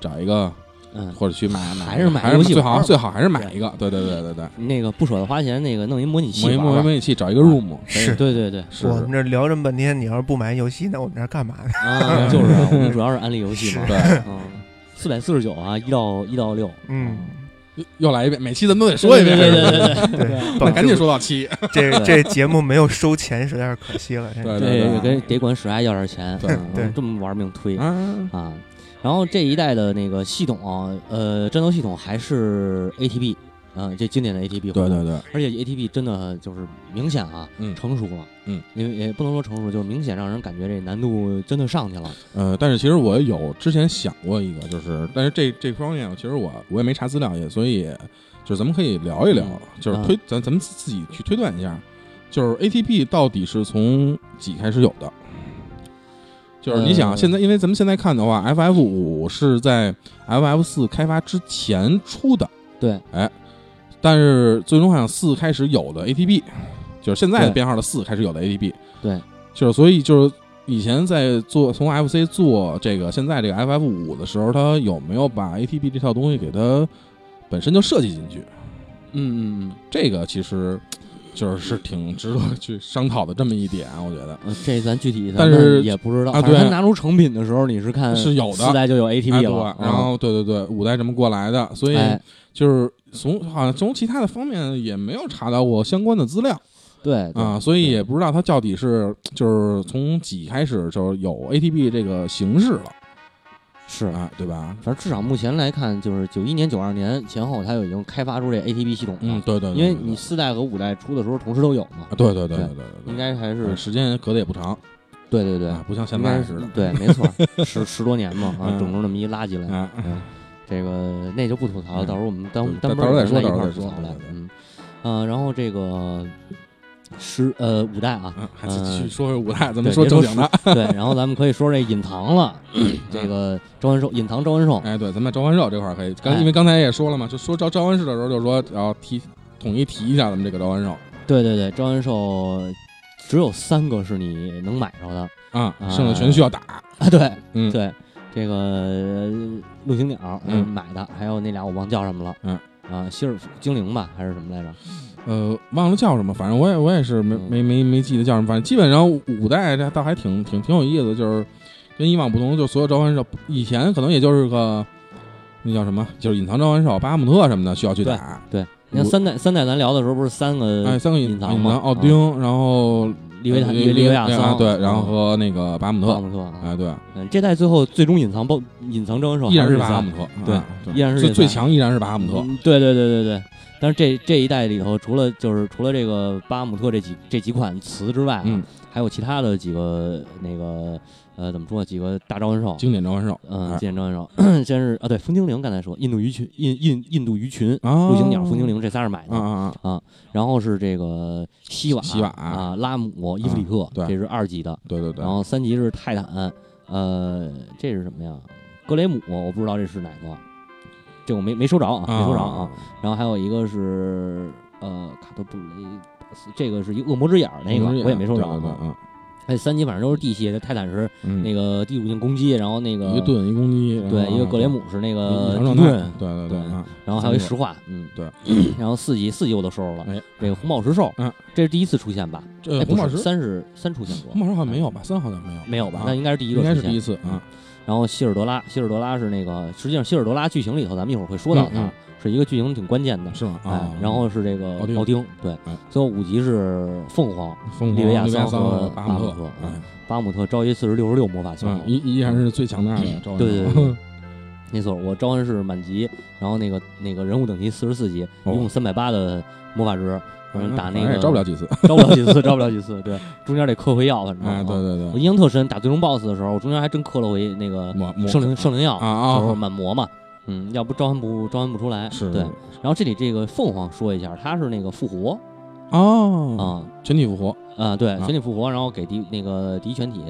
C: 找一个
B: 嗯，
C: 或者去买买，
B: 还是买游戏最好
C: 最好还是买一个。对对对对对，
B: 那个不舍得花钱，那个弄一模拟器
C: 模拟模拟器找一个 room，
A: 是
B: 对对对，
C: 是。
A: 我们这聊这么半天，你要是不买游戏，那我们这儿干嘛呢？
B: 啊，就是啊，我们主要是安利游戏嘛，
C: 对，
B: 嗯，四百四十九啊，一到一到六，
A: 嗯，
C: 又来一遍，每期咱们都得说一遍，
B: 对对对对对
C: 赶紧说到七。
A: 这这节目没有收钱，实在是可惜了。
C: 对
B: 对对，得管史爱要点钱，
C: 对。
B: 嗯
A: 对。
B: 这么玩命推
C: 啊，
B: 啊。然后这一代的那个系统啊，呃，战斗系统还是 ATB，啊，这经典的 ATB，
C: 对对对，
B: 而且 ATB 真的就是明显啊，
C: 嗯。
B: 成熟了，
C: 嗯，
B: 因为也不能说成熟，就是明显让人感觉这难度真的上去了，
C: 呃，但是其实我有之前想过一个，就是但是这这方面其实我我也没查资料也，所以就是咱们可以聊一聊，
B: 嗯。
C: 就是推、咱咱们自己去推断一下，就是 ATB 到底是从几开始有的？就是你想，
B: 呃
C: 现在因为咱们现在看的话，FF 五是在 FF 四开发之前出的，
B: 对，哎
C: 但是最终幻想四开始有的 ATB，就是现在的编号的四开始有的 ATB，
B: 对，
C: 就是所以就是以前在做从 FC 做这个现在这个 FF 五的时候，它有没有把 ATB 这套东西给它本身就设计进去？
B: 嗯嗯。
C: 这个其实就是是挺值得去商讨的这么一点，我觉得。
B: 这咱具体咱
C: 但是
B: 也不知道，
C: 啊对。
B: 他拿出成品的时候，你是看
C: 是有的。
B: 四代就有
C: 哎
B: ATB
C: 对。
B: 了，
C: 然后对对对，五代这么过来的，所以
B: 哎，
C: 就是从好像从其他的方面也没有查到过相关的资料。
B: 对对
C: 啊，所以也不知道它到底是就是从几开始就是有 ATB 这个形式了
B: 是
C: 啊，对吧？
B: 反正至少目前来看，就是九一年、九二年前后，它就已经开发出这 ATB 系统了。
C: 嗯，对对，对
B: 因为你四代和五代出的时候同时都有嘛
C: 啊，，对对对
B: 对应该还是
C: 对时间隔得也不长，
B: 对对对
C: 啊，，不像现在似的，
B: 对，没错，十十多年嘛，啊，
C: 嗯
B: 整出那么一垃圾来。
C: 啊，
B: 嗯，这个那就不吐槽了，
C: 嗯
B: 到时候我们单
C: 对
B: 单
C: 到时候再说
B: 一块儿
C: 到时候再说
B: 吐槽来嗯，呃，然后这个十呃五代啊，
C: 嗯，还
B: 嗯
C: 继续说说五代，咱们
B: 说
C: 说正经的，
B: 对，然后咱们可以说这隐藏了，这个召唤兽隐藏召唤兽，
C: 哎，对，咱们召唤兽这块儿可以，刚
B: 哎
C: 因为刚才也说了嘛，就说召召唤师的时候就说要提统一提一下咱们这个召唤兽
B: 对对对，召唤兽只有三个是你能买着的
C: 啊，
B: 啊
C: 剩下全需要打，
B: 啊，对
C: 嗯，
B: 对，这个呃陆行鸟
C: 嗯
B: 买的，还有那俩我忘叫什么了，
C: 嗯
B: 啊，希尔精灵吧还是什么来着？
C: 呃，忘了叫什么，反正我也我也是没
B: 嗯
C: 没没没记得叫什么，反正基本上五代这倒还挺挺挺有意思，就是跟以往不同，就所有召唤兽以前可能也就是个那叫什么，就是隐藏召唤兽巴姆特什么的需要去打，
B: 对，你看三代三代咱聊的时候不是三个
C: 哎，三个隐
B: 隐藏嘛
C: 藏奥
B: 啊
C: 丁，然后
B: 利维坦
C: 利
B: 利维亚
C: 对，然后
B: 嗯
C: 和那个巴姆特，
B: 巴姆特啊，
C: 哎对，
B: 嗯，这代最后最终隐藏包隐藏召唤兽
C: 依然
B: 是
C: 巴姆特，
B: 对
C: 啊
B: 依然是
C: 最最强依然是巴姆特，
B: 嗯对对对对对。但是这这一代里头，除了就是除了这个巴姆特这几这几款词之外啊，
C: 嗯，
B: 还有其他的几个那个呃怎么说几个大召唤兽，
C: 经典召唤兽，
B: 嗯，
C: 哎
B: 经典召唤兽，先是啊对风精灵刚才说印度鱼群印印印度鱼群。
C: 啊，
B: 陆行鸟、风精灵这仨是买的，
C: 啊
B: 然后是这个西瓦、
C: 西瓦
B: 啊、拉姆、伊弗里特，
C: 对
B: 这是二级的。
C: 对对对
B: 然，后三级是泰坦，呃，这是什么呀？格雷姆，我不知道这是哪个，这我没没收着啊，没收着啊。，然后还有一个是呃卡特布雷斯，这个是一恶魔之眼儿那个，我也没收着啊。
C: 对对对，
B: 哎，三级反正都是地系，泰坦是
C: 嗯，
B: 那个地属性攻击，然后那个
C: 一个盾一攻击，
B: 对，一个格雷姆是那个盾，
C: 对对
B: 对
C: 啊，
B: 然后还有一石化，嗯，
C: 对。
B: 然后四级四级我都收着了
C: 哎，
B: 这个红宝石兽，
C: 嗯，
B: 这是第一次出现吧？
C: 这红宝石，
B: 三是三出现过，
C: 红宝石好像没有吧？三好像没有，
B: 没有吧
C: 啊？
B: 那应该是第一个
C: 应该是第一次啊。
B: 然后希尔德拉，希尔德拉是那个，实际上希尔德拉剧情里头，咱们一会儿会说到他，
C: 嗯嗯。
B: 是一个剧情挺关键的。
C: 是吗？
B: 哎
C: 啊，，
B: 然后是这个
C: 奥丁。
B: 奥丁，对
C: 哎，
B: 最后五级是凤凰，
C: 凤凰
B: 利维亚桑和
C: 和巴姆特
B: 巴姆特，
C: 哎，
B: 巴姆特召一次是六十六魔法消耗
C: 嗯，，依依然是最强大的召
B: 对对对 没错，我召唤是满级，然后那个那个人物等级四十四级，
C: 哦。
B: 一共三百八的魔法值，嗯，打那个
C: 也招不了几次。
B: 招不了几次，招不了几次，对，中间得嗑回药，反正
C: 哎，对
B: 啊
C: 对对，
B: 我印象特深，打最终 BOSS 的时候，我中间还真嗑了回那个圣灵圣灵药，
C: 啊啊
B: 就是满魔嘛，嗯，要不召唤不召唤不出来。
C: 是
B: 对。然后这里这个凤凰说一下，他是那个复活
C: 哦
B: 啊，
C: 全体复活
B: 啊，对，
C: 啊
B: 全体复活，然后给敌那个敌全体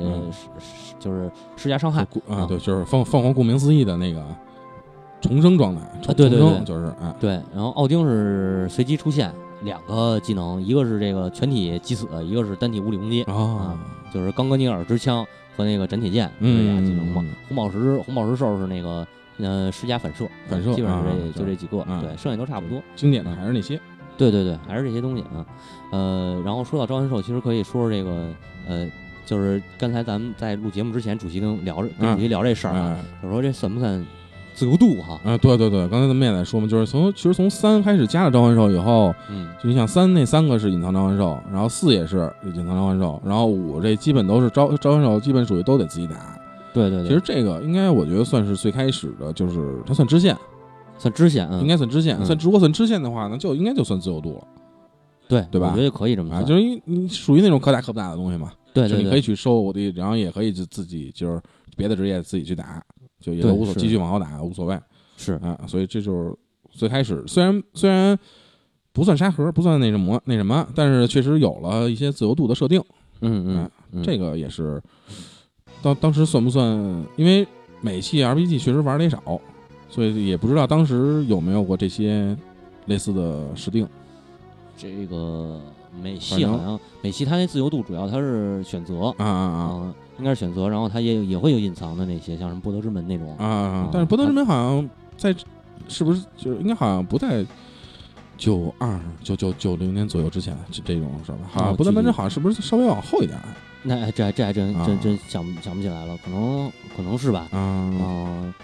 B: 就是施加伤害。
C: 啊
B: 啊
C: 对，就是凤凤凰顾名思义的那个重生状态，重
B: 对对
C: 重生
B: 对
C: 就是哎
B: 对，然后奥丁是随机出现两个技能，一个是这个全体击死，一个是单体物理攻击，
C: 啊
B: 就是冈格尼尔之枪和那个斩铁剑这俩技能嘛。
C: 嗯
B: 红宝石红宝石兽是那个呃施加反射，
C: 反射
B: 基本上这就这几个，
C: 嗯
B: 对，剩下都差不多。
C: 经典的还是那些。
B: 对对对，还是这些东西啊。呃，然后说到召唤兽，其实可以说说这个呃，就是刚才咱们在录节目之前，主席跟聊着跟
C: 嗯
B: 主席聊这事儿啊，
C: 哎
B: 就说这算不算自由度哈？
C: 啊对对对，刚才咱们也在说嘛，就是从其实从三开始加了召唤兽以后，
B: 嗯，
C: 就你想三那三个是隐藏召唤兽，然后四也是隐藏召唤兽，然后五这基本都是召召唤兽，基本属于都得自己打。
B: 对对对，
C: 其实这个应该我觉得算是最开始的，就是它算支线，
B: 算支线，嗯，
C: 应该算支线。
B: 嗯
C: 算如果算支线的话，那就应该就算自由度了
B: 对
C: 对吧
B: 我觉得可以这么
C: 啊，就是因为你属于那种可打可不打的东西嘛，
B: 对对对，
C: 就你可以去收我的，然后也可以就自己就是别的职业自己去打，就也都无所继续往后打无所谓
B: 是
C: 啊。所以这就是最开始，虽然虽然不算沙盒，不算那什么那什么，但是确实有了一些自由度的设定。
B: 嗯嗯，
C: 这个也是当当时算不算？因为美系 RPG 确实玩的也少，所以也不知道当时有没有过这些类似的设定。
B: 这个美系好像美系它那自由度主要它是选择
C: 啊啊
B: 啊，应该是选择，然后它也也会有隐藏的那些，像什么波德之门那种
C: 啊啊！但是博德之门好像在是不是就是应该好像不在九二九九九零年左右之前这这种是吧？好像
B: 哦
C: 博德之门好像是不是稍微往后一点？
B: 那哎这还这还真
C: 啊
B: 真真想不想不起来了，可能可能是吧，
C: 啊
B: 啊。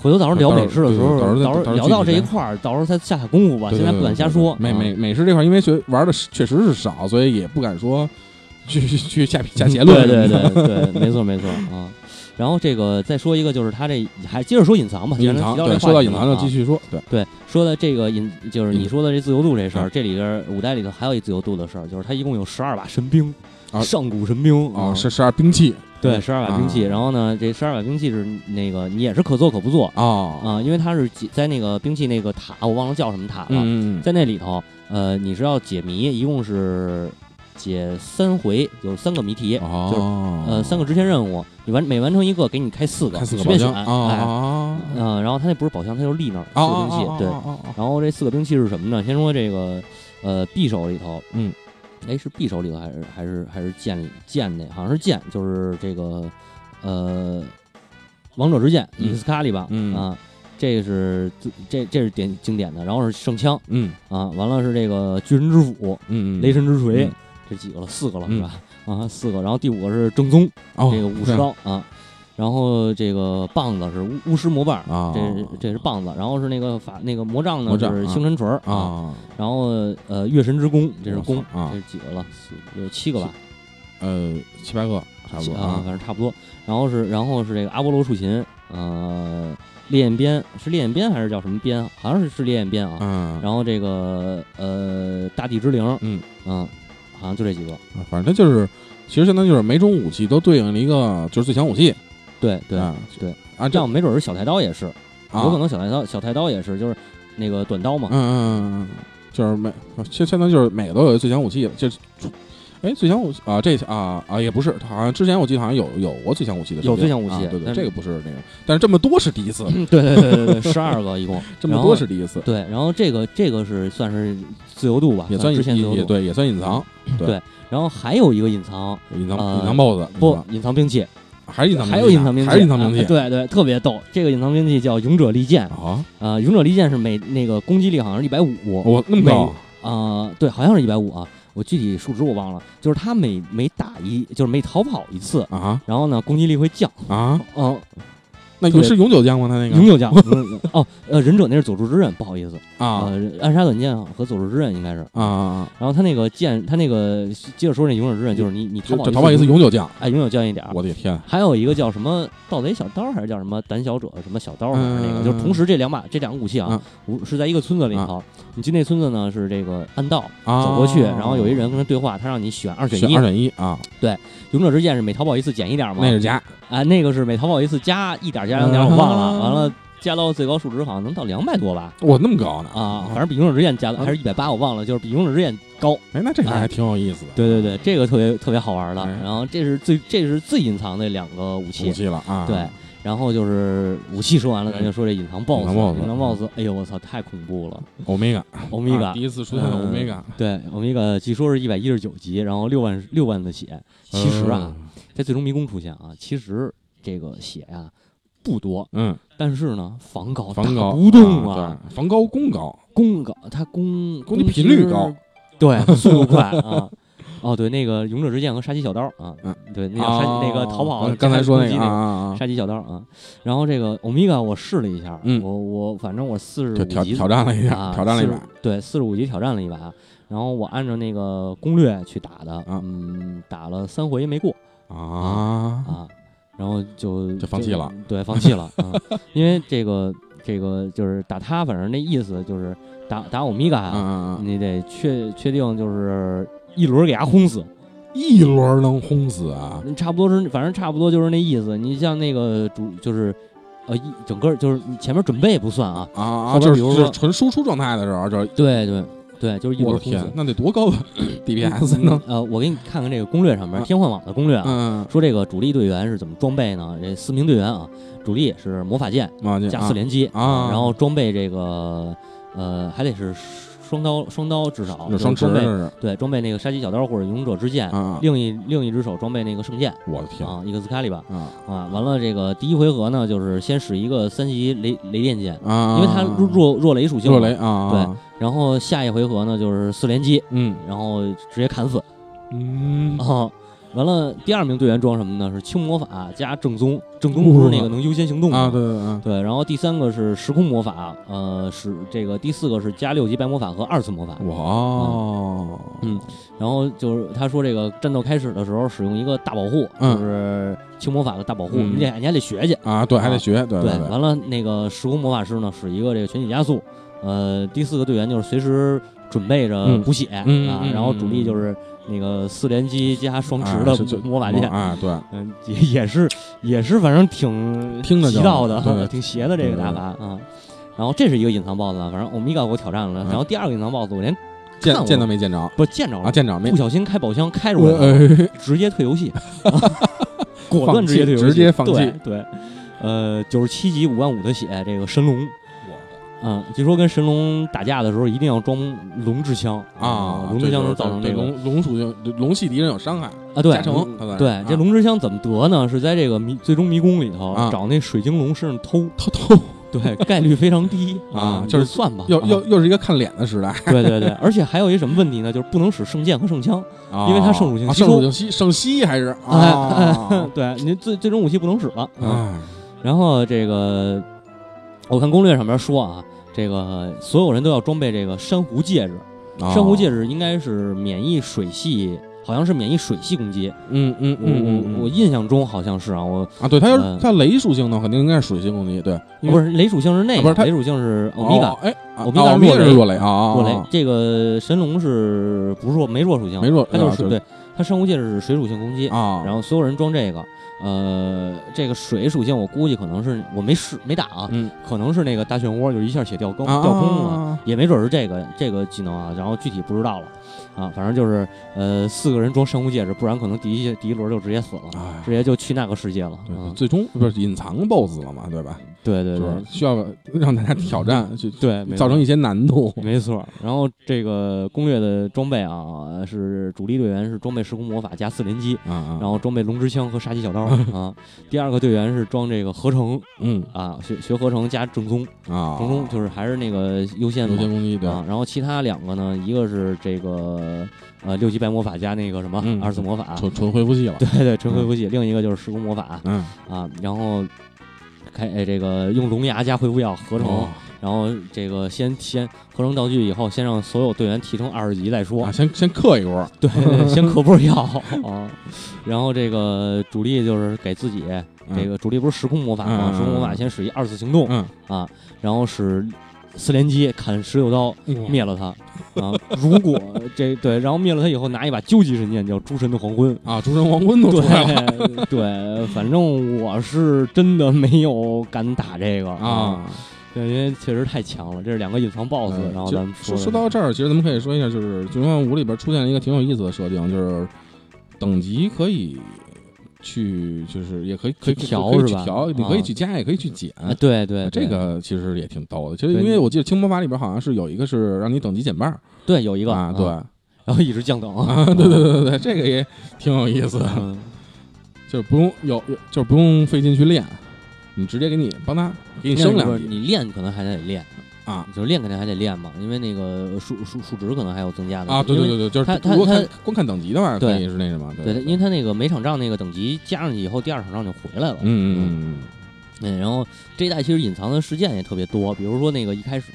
B: 回头到时候聊美式的时候，
C: 到时候
B: 聊到这一块儿，到时候再下下功夫吧。现在不敢瞎说。
C: 美
B: 啊
C: 美美式这块，因为学玩的确实是少，所以也不敢说去去去下下结论。
B: 对对对对，没错没错啊。然后这个再说一个，就是他这还接着说隐藏吧。
C: 隐藏说到隐藏就继续说。对，
B: 对，说的这个隐就是你说的这自由度这事儿，
C: 嗯
B: 这里边五代里头还有一自由度的事儿，就是它一共有十二把神兵，
C: 啊
B: 上古神兵
C: 啊，是十二兵器。
B: 对十二把兵器。
C: 啊
B: 然后呢，这十二把兵器是那个你也是可做可不做
C: 啊，
B: 啊，因为它是解在那个兵器那个塔，我忘了叫什么塔了，在那里头，呃，你是要解谜，一共是解三回，有三个谜题。
C: 哦，
B: 呃，三个支线任务，你完每完成一个，给你开四个，
C: 开四个
B: 随便选。
C: 啊
B: 嗯、然后它那不是宝箱，它就立那儿四
C: 啊
B: 个兵器，对。
C: 哦
B: 然后这四个兵器是什么呢？先说这个，呃，匕首里头，
C: 嗯，
B: 哎，是匕首里头还是还是还是剑里剑那？好像是剑，就是这个，呃，王者之剑
C: 嗯
B: 伊斯卡利吧，
C: 嗯
B: 啊，这个是这这是典经典的，然后是圣枪
C: 嗯
B: 啊，完了是这个巨人之斧、
C: 嗯，
B: 雷神之锤，
C: 嗯
B: 这几个了？四个了
C: 嗯
B: 是吧？啊，四个，然后第五个是正宗，
C: 哦，
B: 这个武士刀啊，然后这个棒子是巫巫师魔棒。
C: 啊，
B: 这是这是棒子，然后是那个法那个魔杖呢是星辰锤儿
C: 啊，
B: 然后呃月神之弓这是弓
C: 啊
B: 这是几个了？有七个吧？
C: 呃，七八个差不多
B: 啊，反正差不多。然后是然后是这个阿波罗竖琴，呃，烈焰鞭是烈焰鞭还是叫什么鞭？好像是是烈焰鞭啊。
C: 嗯，
B: 然后这个呃大地之灵，
C: 嗯
B: 嗯，好像就这几个。
C: 啊反正它就是，其实相当于就是每种武器都对应了一个就是最强武器，
B: 对对
C: 啊
B: 对，
C: 啊，
B: 这样没准是小太刀也是，
C: 啊
B: 有可能小太刀小太刀也是，就是那个短刀嘛
C: 嗯。嗯嗯嗯，就是每就相当于就是每个都有最强武器，就是。哎，最强武器啊，这啊啊也不是，好像之前我记得好像有有过最强武器的
B: 有最强武器
C: 啊对对，
B: 但是
C: 这个不是那个，但是这么多是第一次，
B: 对对对对对，十二个一共，
C: 这么
B: 然后
C: 多是第一次，
B: 对，然后这个这个是算是自由度吧，
C: 也算
B: 之前自由度。
C: 也也对，也算隐藏，对。
B: 然后还有一个隐藏，
C: 隐藏
B: 呃
C: 隐藏 BOSS
B: 不隐藏兵器，
C: 还是隐藏兵器啊，
B: 还有隐藏兵器，
C: 还是隐藏兵器
B: 啊。对对，特别逗。这个隐藏兵器叫勇者利剑，
C: 啊，
B: 啊，勇者利剑是每那个攻击力好像是一百五，
C: 我那么高
B: 啊，对，好像是一百五啊，我具体数值我忘了，就是他每每打一，就是每逃跑一次，
C: 啊
B: 然后呢攻击力会降，
C: 啊，
B: 嗯，
C: 那
B: 特别
C: 是永久将吗？他那个
B: 永久降。嗯哦，呃，忍者那是佐助之刃，不好意思，
C: 啊
B: 呃，暗杀短剑和佐助之刃应该是。
C: 啊啊，
B: 然后他那个剑，他那个接着说那勇者之刃，就是你你淘宝
C: 就就逃跑一次永久将，
B: 哎，永久降一点儿。
C: 我的天，
B: 还有一个叫什么盗贼小刀，还是叫什么胆小者什么小刀，还是那个，
C: 嗯
B: 就是同时这两把这两个武器啊
C: 嗯，
B: 是在一个村子里头。你进那村子呢是这个暗道
C: 啊
B: 走过去，然后有一人跟他对话，他让你选二选一
C: 选二。选一啊，对
B: 勇者之剑是每淘宝一次减一点吗
C: 那？是加
B: 啊，那个是每淘宝一次加一点加两点，我忘了。
C: 啊
B: 完了加到最高数值好像能到两百多吧？
C: 哇，那么高呢
B: 啊，反正比勇者之剑加的还是一百八，我忘了，就是比勇者之剑高。
C: 哎，那这个还挺有意思的。
B: 对对对，这个特别特别好玩的。
C: 哎
B: 然后这是最这是最隐藏的两个武器。
C: 武器了啊，
B: 对，然后就是武器说完了，咱就说这隐藏 BOSS。
C: 隐藏 boss
B: 哎呦我操，太恐怖了！
C: 欧米伽，
B: 欧米伽
C: 啊第一次出现的欧米伽，
B: 对，欧米伽据说是一百一十九级，然后六万六万的血。其实啊，
C: 嗯
B: 在最终迷宫出现啊，其实这个血呀、不多，
C: 嗯，
B: 但是呢防高
C: 防高
B: 不动
C: 啊，对，防高攻高，
B: 攻高它攻
C: 攻击频率高，
B: 对，速度快 啊。哦，对，那个勇者之剑和杀鸡小刀啊，
C: 嗯，
B: 对，那
C: 个
B: 那个逃跑
C: 嗯刚才说那个
B: 杀鸡小刀啊。然后这个欧米伽我试了一下，
C: 嗯。
B: 我我反正我四十五级
C: 挑挑战了一
B: 啊
C: 下，挑战了一把。
B: 40，对，四十五级挑战了一把，然后我按照那个攻略去打的，
C: 啊。
B: 嗯，打了三回没过。
C: 啊，
B: 啊，然后就
C: 就放弃了，
B: 对，放弃了 啊，因为这个这个就是打他，反正那意思就是打打欧米伽
C: 嗯
B: 啊，你得确确定就是一轮给他轰死，
C: 一轮能轰死啊，
B: 差不多是，反正差不多就是那意思。你像那个主就是。呃，一整个就是你前面准备不算啊，
C: 啊啊，就是纯输出状态的时候，就
B: 对对对，就是一
C: 我的
B: 轮轰死
C: 天，那得多高啊 DPS 呢？
B: 呃，我给你看看这个攻略上面，
C: 啊
B: 天幻网的攻略啊，
C: 嗯，
B: 说这个主力队员是怎么装备呢？这四名队员啊，主力是魔法剑
C: 啊，
B: 加四连击
C: 啊
B: 然后装备这个呃还得是双刀，双刀至少
C: 有双持
B: 装备
C: 是。
B: 对装备那个杀鸡小刀或者勇者之剑，
C: 啊，
B: 另一另一只手装备那个圣剑
C: 我的天
B: 啊，一个斯卡利吧
C: 啊。
B: 啊。完了，这个第一回合呢，就是先使一个三级雷雷电剑，
C: 啊，
B: 因为它弱弱弱雷属性
C: 弱雷啊，
B: 对然后下一回合呢就是四连击，
C: 嗯。
B: 然后直接砍死。
C: 嗯。
B: 啊，完了，第二名队员装什么呢？是轻魔法加正宗，正宗不是那个能优先行动吗
C: 啊，对对对，
B: 对。然后第三个是时空魔法，呃，是这个第四个是加六级白魔法和二次魔法。
C: 哇。哦，
B: 嗯，然后就是他说这个战斗开始的时候使用一个大保护，
C: 嗯。
B: 就是轻魔法的大保护，
C: 嗯。
B: 你得你还得学去。
C: 啊，对，还得学，对
B: 对，
C: 对，
B: 完了那个时空魔法师呢使一个这个全体加速，呃，第四个队员就是随时准备着
C: 嗯。
B: 补血、啊，然后主力就是那个四连击加双持的魔法剑，
C: 啊，对，
B: 嗯，也也是也是，反正挺
C: 听着
B: 道的，挺邪的这个打法啊。然后这是一个隐藏 BOSS 啊，反正欧米伽给我挑战了。
C: 嗯
B: 然后第二个隐藏 BOSS 我连
C: 见见都没见着
B: 不见着
C: 啊，
B: 了，
C: 见着没
B: 不？小心开宝箱开出
C: 我
B: 来了，
C: 哎
B: 直接退游戏，果断直接退游戏，
C: 直接放弃
B: 对对，呃，九十七级五万五的血，这个神龙。嗯，据说跟神龙打架的时候一定要装龙之枪
C: 啊，
B: 龙之枪能造成
C: 对
B: 这个
C: 龙龙属性龙系敌人有伤害，
B: 啊，对对，
C: 啊
B: 这龙之枪怎么得呢？是在这个迷最终迷宫里头、
C: 啊。
B: 找那水晶龙身上偷，
C: 偷偷。
B: 对，概率非常低
C: 啊就是
B: 算吧，啊
C: 又又又是一个看脸的时代，
B: 对对对，而且还有一什么问题呢？就是不能使圣剑和圣枪，
C: 啊。
B: 因为它圣属性
C: 圣属性吸圣吸还是
B: 哎
C: 啊，
B: 对，您最最终武器不能使了。然后这个我看攻略上面说啊，这个所有人都要装备这个珊瑚戒指，
C: 啊
B: 珊瑚戒指应该是免疫水系，好像是免疫水系攻击。
C: 嗯嗯嗯嗯
B: 我我印象中好像是啊，我
C: 啊，对，它要
B: 嗯。
C: 是它雷属性呢，肯定应该是水系攻击，对，
B: 不是雷属性是那个，
C: 啊不是它
B: 雷属性是欧米伽。
C: 哦。哎，啊
B: 欧米伽
C: 哦欧米伽
B: 弱雷
C: 是弱雷啊啊，
B: 弱雷
C: 啊，
B: 这个神龙是不是弱没弱属性？
C: 没弱
B: 它就是水对，它珊瑚戒指是水属性攻击，
C: 啊，
B: 然后所有人装这个，呃，这个水属性我估计可能是我没试没打啊，
C: 嗯
B: 可能是那个大漩涡就一下血掉空
C: 啊
B: 掉空了，
C: 啊
B: 也没准是这个这个技能啊，然后具体不知道了啊，反正就是呃四个人装生物戒指，不然可能第一第一轮就直接死了，
C: 哎
B: 直接就去那个世界了。
C: 对
B: 嗯，
C: 最终不是隐藏 BOSS 了嘛，对吧？
B: 对对对。
C: 需要让大家挑战，去
B: 对，
C: 造成一些难度。
B: 没错，然后这个攻略的装备啊，是主力队员是装备时空魔法加四连击，
C: 啊啊，
B: 然后装备龙之枪和杀鸡小刀 啊。第二个队员是装这个合成
C: 嗯。
B: 啊，学学合成加正宗，
C: 啊，
B: 正宗就是还是那个优先
C: 优
B: 嘛
C: 先攻击对。
B: 啊。然后其他两个呢，一个是这个呃六级白魔法加那个什么
C: 嗯。
B: 二次魔法，
C: 纯纯恢复系了。
B: 对对纯恢复系，另一个就是时空魔法。
C: 嗯，
B: 啊。然后开哎这个用龙牙加恢复药合成。
C: 哦
B: 然后这个先先合成道具以后，先让所有队员提升二十级再说。
C: 啊，先先克一波，
B: 对，先嗑波药啊。然后这个主力就是给自己，这个主力不是时空魔法吗？
C: 嗯
B: 时空魔法先使一二次行动
C: 嗯，
B: 啊，然后使四连击砍十六刀灭了他。啊，如果这对，然后灭了他以后，拿一把究极神剑叫诸神的黄昏。
C: 啊，诸神黄昏都出来了
B: 对对，反正我是真的没有敢打这个
C: 啊。
B: 对，因为确实太强了，这是两个隐藏 BOSS、
C: 嗯
B: 然后咱们
C: 说
B: 说
C: 说到这儿，其实咱们可以说一下，就是《最终幻想五》里边出现了一个挺有意思的设定，就是等级可以去，就是也可以可以
B: 调是吧？
C: 调，你可以
B: 啊。
C: 去加，也可以去减。
B: 啊，对对，
C: 这个其实也挺逗的，其实因为我记得轻魔法里边好像是有一个是让你等级减半
B: 对有一个
C: 啊，对。
B: 然后一直降等。
C: 啊，对对对对对，这个也挺有意思就是不用有有就是不用费劲去练，你直接给你帮他给你升两级。
B: 你练可能还得练，
C: 啊。
B: 就是练肯定还得练嘛，因为那个数数数值可能还有增加的
C: 啊，对对对对，就是
B: 他他他
C: 光看等级的话，可
B: 对
C: 以是那什么，
B: 对，因为他那个每场仗那个等级加上去以后，第二场仗就回来了。
C: 嗯嗯嗯。
B: 嗯，然后这一代其实隐藏的事件也特别多，比如说那个一开始，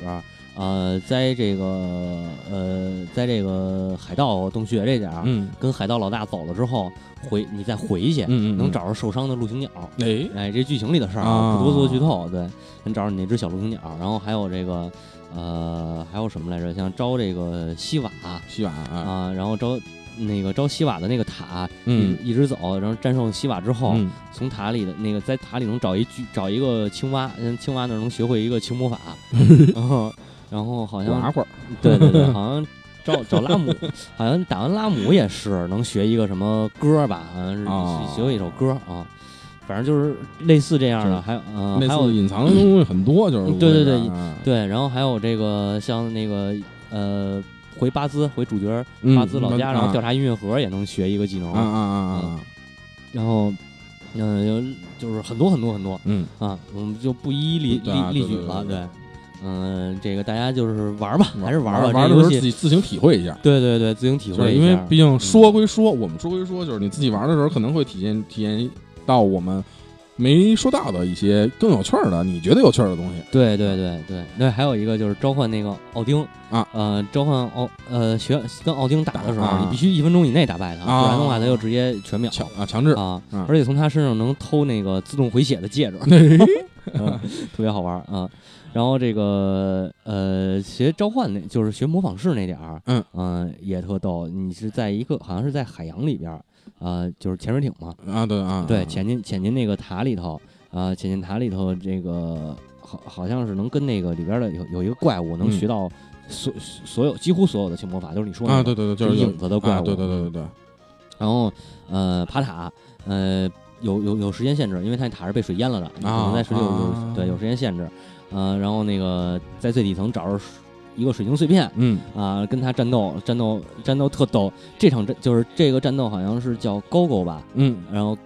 B: 呃，在这个呃，在这个海盗洞穴这点儿，
C: 嗯
B: 跟海盗老大走了之后，回你再回去，
C: 嗯嗯，
B: 能找着受伤的陆行鸟。
C: 哎
B: 哎，这剧情里的事儿
C: 啊
B: 不多做剧透，对，能找着你那只小陆行鸟，然后还有这个，呃，还有什么来着？像招这个西瓦
C: 西瓦啊，
B: 啊，然后招那个招西瓦的那个塔，
C: 嗯
B: 一一直走，然后战胜西瓦之后，
C: 嗯
B: 从塔里的那个在塔里能找一具找一个青蛙，嗯，青蛙那儿能学会一个轻魔法，然 后然后好像
C: 寡会儿。
B: 对 对对，好像找找拉姆，好像打完拉姆也是能学一个什么歌吧，好像是
C: 哦
B: 学会一首歌啊，反正就是类似这样的，还有嗯、
C: 类
B: 还有
C: 似隐藏的东西很多，就是
B: 对对对
C: 啊
B: 对，然后还有这个像那个呃回巴兹回主角
C: 嗯
B: 巴兹老家，然后
C: 啊
B: 调查音乐盒也能学一个技能，
C: 啊啊啊啊，
B: 然后嗯、有就是很多很多很多
C: 嗯，
B: 啊，我们就不一一例例例举了，
C: 对。
B: 嗯，这个大家就是玩吧，还是
C: 玩
B: 吧。
C: 玩的时候自己自行体会一下。
B: 对对对，自行体会一下因为。
C: 毕竟说归说，我们说归说，就是你自己玩的时候可能会体验体验到我们没说到的一些更有趣儿的，你觉得有趣儿的东西。
B: 对对对对那，还有一个就是召唤那个奥丁
C: 啊，
B: 呃，召唤奥呃学跟奥丁打的时候，
C: 啊
B: 你必须一分钟以内打败他，
C: 啊
B: 不然的话他就直接全秒
C: 强啊，强制
B: 啊
C: 啊，
B: 而且从他身上能偷那个自动回血的戒指，
C: 对
B: 嗯特别好玩啊。然后这个呃，学召唤那就是学模仿式那点儿，
C: 嗯
B: 呃也特逗。你是在一个好像是在海洋里边儿，呃，就是潜水艇嘛，
C: 啊，对啊，
B: 对，
C: 啊
B: 潜进潜进那个塔里头，啊、潜进塔里头，这个好好像是能跟那个里边的有有一个怪物能
C: 嗯
B: 学到所、所有几乎所有的轻魔法，就是你说那
C: 啊，对对对，就是
B: 是影子的怪
C: 啊，
B: 物，
C: 对对对对对，
B: 然后呃爬塔，呃有有有时间限制，因为它塔是被水淹了的，你可能在水里有、对有时间限制，呃，然后那个在最底层找着一个水晶碎片。
C: 嗯
B: 啊、跟他战斗，战斗，战斗特逗。这场战就是这个战斗，好像是叫勾勾吧，
C: 嗯
B: 然后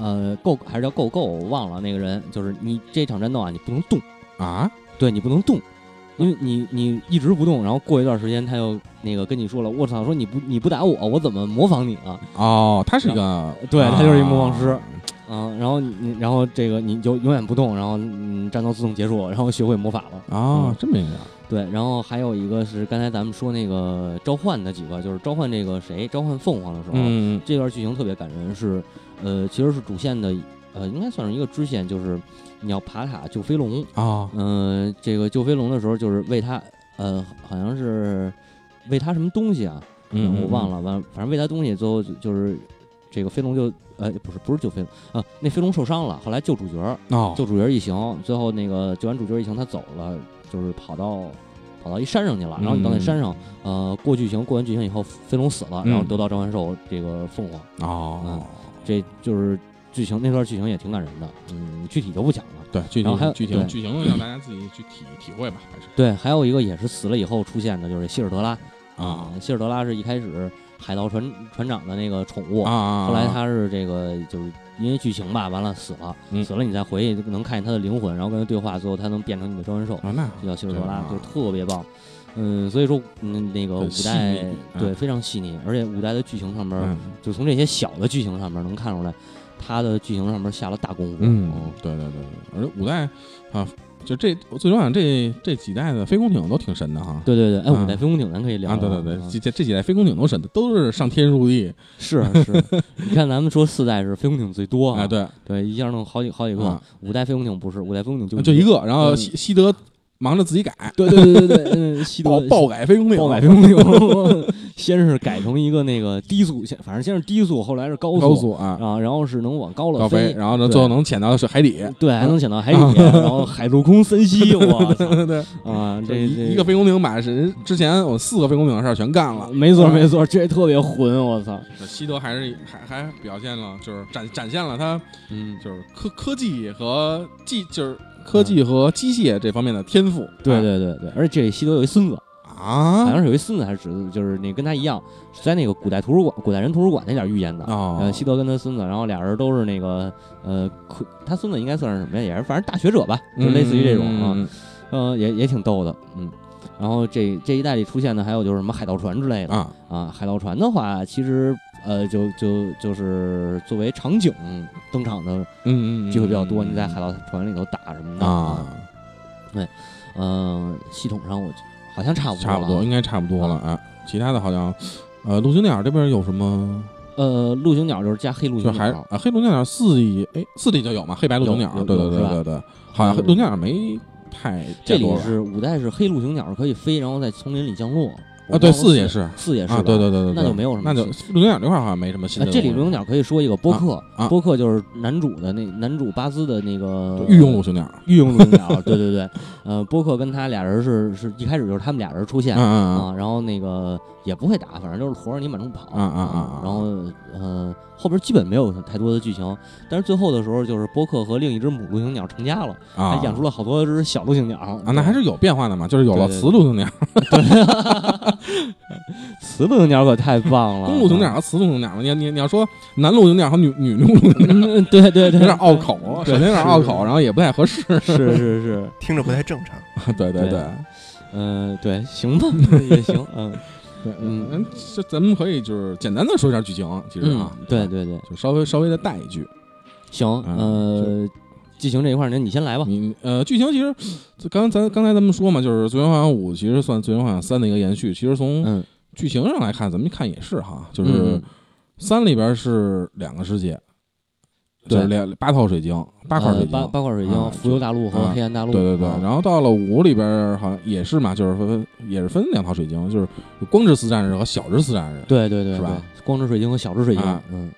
B: 呃够还是叫够够，我忘了那个人，就是你这场战斗啊，你不能动，
C: 啊，
B: 对你不能动，因为你你一直不动，然后过一段时间他又那个跟你说了，我操，说你不你不打我，我怎么模仿你啊？
C: 哦，他是一个，
B: 对他就是一模仿
C: 啊
B: 师嗯，然后你然后这个你就永远不动，然后嗯战斗自动结束，然后学会魔法了。
C: 啊
B: 嗯，
C: 这么一个，
B: 对，然后还有一个是刚才咱们说那个召唤的几个，就是召唤这个谁召唤凤凰的时候，
C: 嗯
B: 这段剧情特别感人，是呃其实是主线的呃应该算是一个支线，就是你要爬塔救飞龙。
C: 啊，
B: 嗯、这个救飞龙的时候，就是喂它，呃，好像是喂它什么东西啊？
C: 嗯，
B: 我忘了，完反正喂它东西，最后就就是这个飞龙就呃不是不是救飞龙啊，那飞龙受伤了，后来救主角，
C: 哦，
B: 救主角一行，最后那个救完主角一行，他走了，就是跑到跑到一山上去了。然后你到那山上，呃，过剧情，过完剧情以后，飞龙死了，
C: 嗯
B: 然后得到召唤兽这个凤凰，
C: 哦，
B: 这就是剧情那段剧情也挺感人的。嗯，具体就不讲了。
C: 对，剧
B: 然后还有
C: 剧情剧情让大家自己去体体会吧，还是
B: 对，还有一个也是死了以后出现的，就是希尔德拉
C: 啊
B: 希尔德拉是一开始海盗船船长的那个宠物，
C: 啊啊，
B: 后来他是这个就是因为剧情吧，完了死了，
C: 嗯
B: 死了你再回去能看见他的灵魂，然后跟他对话，最后他能变成你的召唤兽。
C: 啊那
B: 就叫希尔德拉，就特别棒。嗯，所以说，嗯，那个五代对
C: 嗯
B: 非常细腻，而且五代的剧情上面，
C: 嗯
B: 就从这些小的剧情上面能看出来，他的剧情上面下了大功夫。
C: 嗯，对对对对，而且五代啊，就这最重要这这几代的飞空艇都挺神的哈。
B: 对对对，哎，
C: 啊。
B: 五代飞空艇咱可以聊
C: 啊，对对对，
B: 嗯
C: 这这这几代飞空艇都神的，都是上天入地。
B: 是是，你看咱们说四代是飞空艇最多
C: 哎，对，
B: 对，一下弄好几好几个。
C: 啊。
B: 五代飞空艇不是，五代飞空艇就
C: 就一个，然后
B: 嗯。
C: 西西德忙着自己改，
B: 对对对对对，嗯，西
C: 爆
B: 德
C: 爆改飞龙岭，
B: 爆改飞龙岭，先是改成一个那个低速，先反正先是低速，后来是高
C: 高速啊，
B: 啊，然后是能往高了
C: 高飞，然后呢，最后能潜到是海底，
B: 对，还能 潜到海底，然后海陆空三栖，我操。啊，这这
C: 一一个飞龙岭把人之前我四个飞龙岭的事儿全干了。
B: 没错没错，这特别混，我操，
C: 西德还是还还表现了，就是展展现了他
B: 嗯，
C: 就是科科技和技，就是科技和机械这方面的天赋。
B: 对对对对，而且这西德有一孙子啊，好
C: 啊
B: 像是有一孙子还是侄子，就是那跟他一样，是在那个古代图书馆、古代人图书馆那点儿遇见的。
C: 哦
B: 呃，西德跟他孙子，然后俩人都是那个呃，科他孙子应该算是什么呀？也是反正大学者吧，就类似于这种啊，
C: 嗯
B: 呃，也也挺逗的，嗯。然后这这一代里出现的还有就是什么海盗船之类的
C: 啊，
B: 啊，海盗船的话，其实呃，就就就是作为场景登场的
C: 嗯嗯，
B: 机会比较多，你在海盗船里头打什么的
C: 啊，对
B: 嗯、系统上我好像差不多
C: 差不多应该差不多了啊。其他的好像，呃，陆行鸟这边有什么？
B: 呃，陆行鸟就是加黑陆
C: 就
B: 行鸟，
C: 还啊，黑陆行鸟四 D，哎，四 D 就有嘛，黑白陆行鸟对对对对对，好像黑陆行鸟没太
B: 这里是五代是黑陆行鸟可以飞，然后在丛林里降落。
C: 啊，对，四也是啊，
B: 四也是吧？
C: 对对对对，
B: 那就没有什么
C: 那就
B: 新
C: 陆行鸟这块好像没什么新的。
B: 呃这里陆行鸟可以说一个波克，
C: 啊啊。
B: 波克就是男主的那男主巴兹的那个
C: 御用陆行鸟，
B: 御用陆行鸟，对对对，呃，波克跟他俩人是是一开始就是他们俩人出现啊，然后那个也不会打，反正就是驮着你满处跑，
C: 啊啊啊啊
B: 然后呃后边基本没有太多的剧情，但是最后的时候就是波克和另一只母陆行鸟成家了，
C: 啊，
B: 还养出了好多只小陆行鸟
C: 啊，那还是有变化的嘛，就是有了雌陆行鸟、
B: 雌陆行鸟可太棒了，
C: 公陆行鸟和雌陆行鸟嘛。你你你要说男陆行鸟和女女陆行鸟，
B: 嗯，对对对，
C: 有点拗口，
B: 对
C: 首先有点拗口，然后也不太合适。
B: 是是是，
A: 听着不太正常。
B: 对
C: 对对对
B: 嗯，对，行吧，也行，嗯
C: 对，
B: 嗯
C: 嗯，这咱们可以就是简单的说一下剧情，其实
B: 嗯
C: 啊，，
B: 对，对对，
C: 就稍微稍微的带一句。
B: 行，
C: 嗯
B: 呃，剧情这一块儿，那你先来吧，
C: 你呃，剧情其实就刚咱刚才咱们说嘛，就是《最终幻想五》其实算《最终幻想三》的一个延续。其实从
B: 嗯，
C: 剧情上来看，咱们看也是哈，就是
B: 嗯
C: 三里边是两个世界，
B: 对
C: 就是两八套水晶，八块水晶，
B: 呃八八块水晶，
C: 啊
B: 浮游大陆和
C: 啊
B: 黑暗大陆，
C: 对对对
B: 啊，
C: 然后到了五里边好像也是嘛，就是分也是分两套水晶，就是光之四战士和小之四战士。
B: 对对对，
C: 是吧？
B: 光之水晶和小之水晶
C: 啊，
B: 嗯。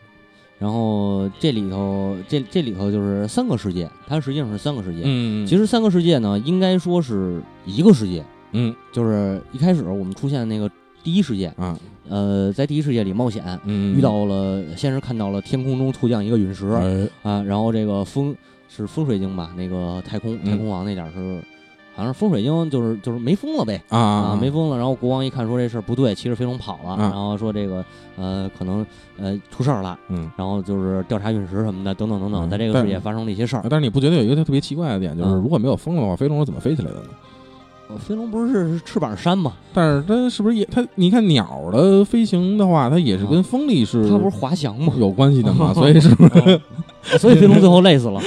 B: 然后这里头，这这里头就是三个世界，它实际上是三个世界。
C: 嗯，
B: 其实三个世界呢，应该说是一个世界，
C: 嗯
B: 就是一开始我们出现那个第一世界，
C: 啊
B: 呃，在第一世界里冒险，
C: 嗯
B: 遇到了，先是看到了天空中突降一个陨石
C: 哎
B: 啊，然后这个风是风水晶吧，那个太空
C: 嗯
B: 太空王那点儿是，好像是风水晶，就是就是没风了呗。
C: 啊
B: 啊，没风了，然后国王一看说这事儿不对，骑着飞龙跑了，
C: 啊
B: 然后说这个呃可能呃出事儿了，
C: 嗯。
B: 然后就是调查陨石什么的，等等等等，
C: 嗯
B: 在这个世界发生了一些事儿
C: 啊。但是你不觉得有一个特别奇怪的点，就是
B: 嗯
C: 如果没有风的话，飞龙是怎么飞起来的呢？
B: 呃飞龙不是是翅膀扇吗？
C: 但是它是不是也它？你看鸟的飞行的话，它也是跟风力是
B: 它不是滑翔吗？
C: 有关系的嘛？所以是不是？
B: 哦 所以飞龙最后累死了，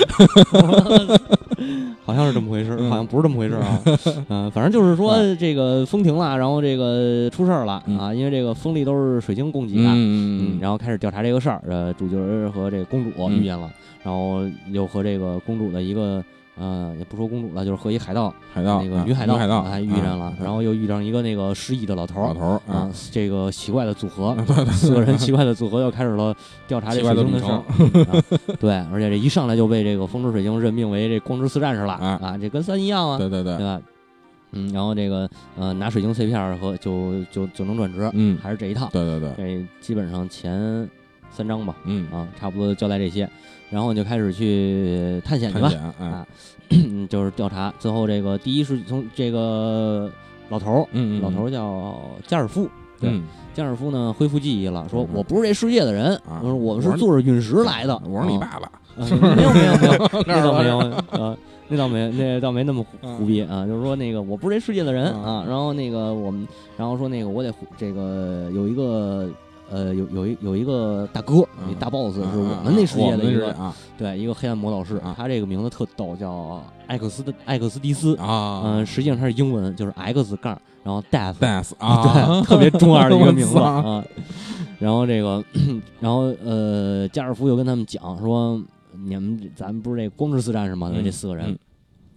B: 好像是这么回事，
C: 嗯
B: 好像不是这么回事啊。嗯，反正就是说
C: 嗯
B: 这个风停了，然后这个出事儿了
C: 嗯
B: 啊，因为这个风力都是水晶供给的。
C: 嗯
B: 然后开始调查这个事儿，呃，主角和这个公主
C: 嗯
B: 遇见了，然后又和这个公主的一个呃，也不说公主了，就是和一海盗，
C: 海盗
B: 那个
C: 啊
B: 女海盗，
C: 海盗
B: 还遇上了
C: 啊，
B: 然后又遇上一个那个失忆的老头儿
C: 老头儿
B: 啊，这个奇怪的组合，
C: 啊对对
B: 四个人奇怪的组合又开始了调查这水晶的事儿。对，而且这一上来就被这个风之水晶任命为这光之四战士了
C: 啊
B: 啊，这跟三一样啊，
C: 对对对，
B: 对吧？嗯，然后这个呃拿水晶碎片儿和就就就能转职，
C: 嗯，
B: 还是这一套。
C: 对对对，
B: 这基本上前三章吧，
C: 嗯，
B: 啊，差不多交代这些，然后你就开始去探险去吧。啊，嗯。就是调查。最后这个第一是从这个老头儿，
C: 嗯嗯，
B: 老头儿叫加尔夫，对
C: 嗯，
B: 加尔夫呢恢复记忆了，说
C: 嗯。
B: 我不是这世界的人，
C: 啊。
B: 我说我
C: 们是
B: 是坐着陨石来的，
C: 我是你
B: 啊。
C: 爸爸，
B: 呃没有没有没有，那倒没有啊，那倒没那倒没那么虎
C: 嗯。
B: 虎逼啊，就是说那个我不是这世界的人
C: 嗯。
B: 啊，然后那个我们，然后说那个我得这个有一个。呃，有有一有一个大哥，
C: 嗯。
B: 一大 boss
C: 嗯
B: 是我们那世界的一个，
C: 啊。
B: 对，一个黑暗魔导士
C: 啊，
B: 他这个名字特逗，叫艾克斯的艾克斯迪斯，
C: 啊，
B: 嗯，实际上他是英文，就是 X 杠，然后
C: death，death
B: 对
C: 啊，，
B: 特别中二的一个名字 啊。然后这个，然后呃，加尔夫又跟他们讲说，你们咱们不是这光之四战士吗？
C: 嗯
B: 这四个人
C: 嗯，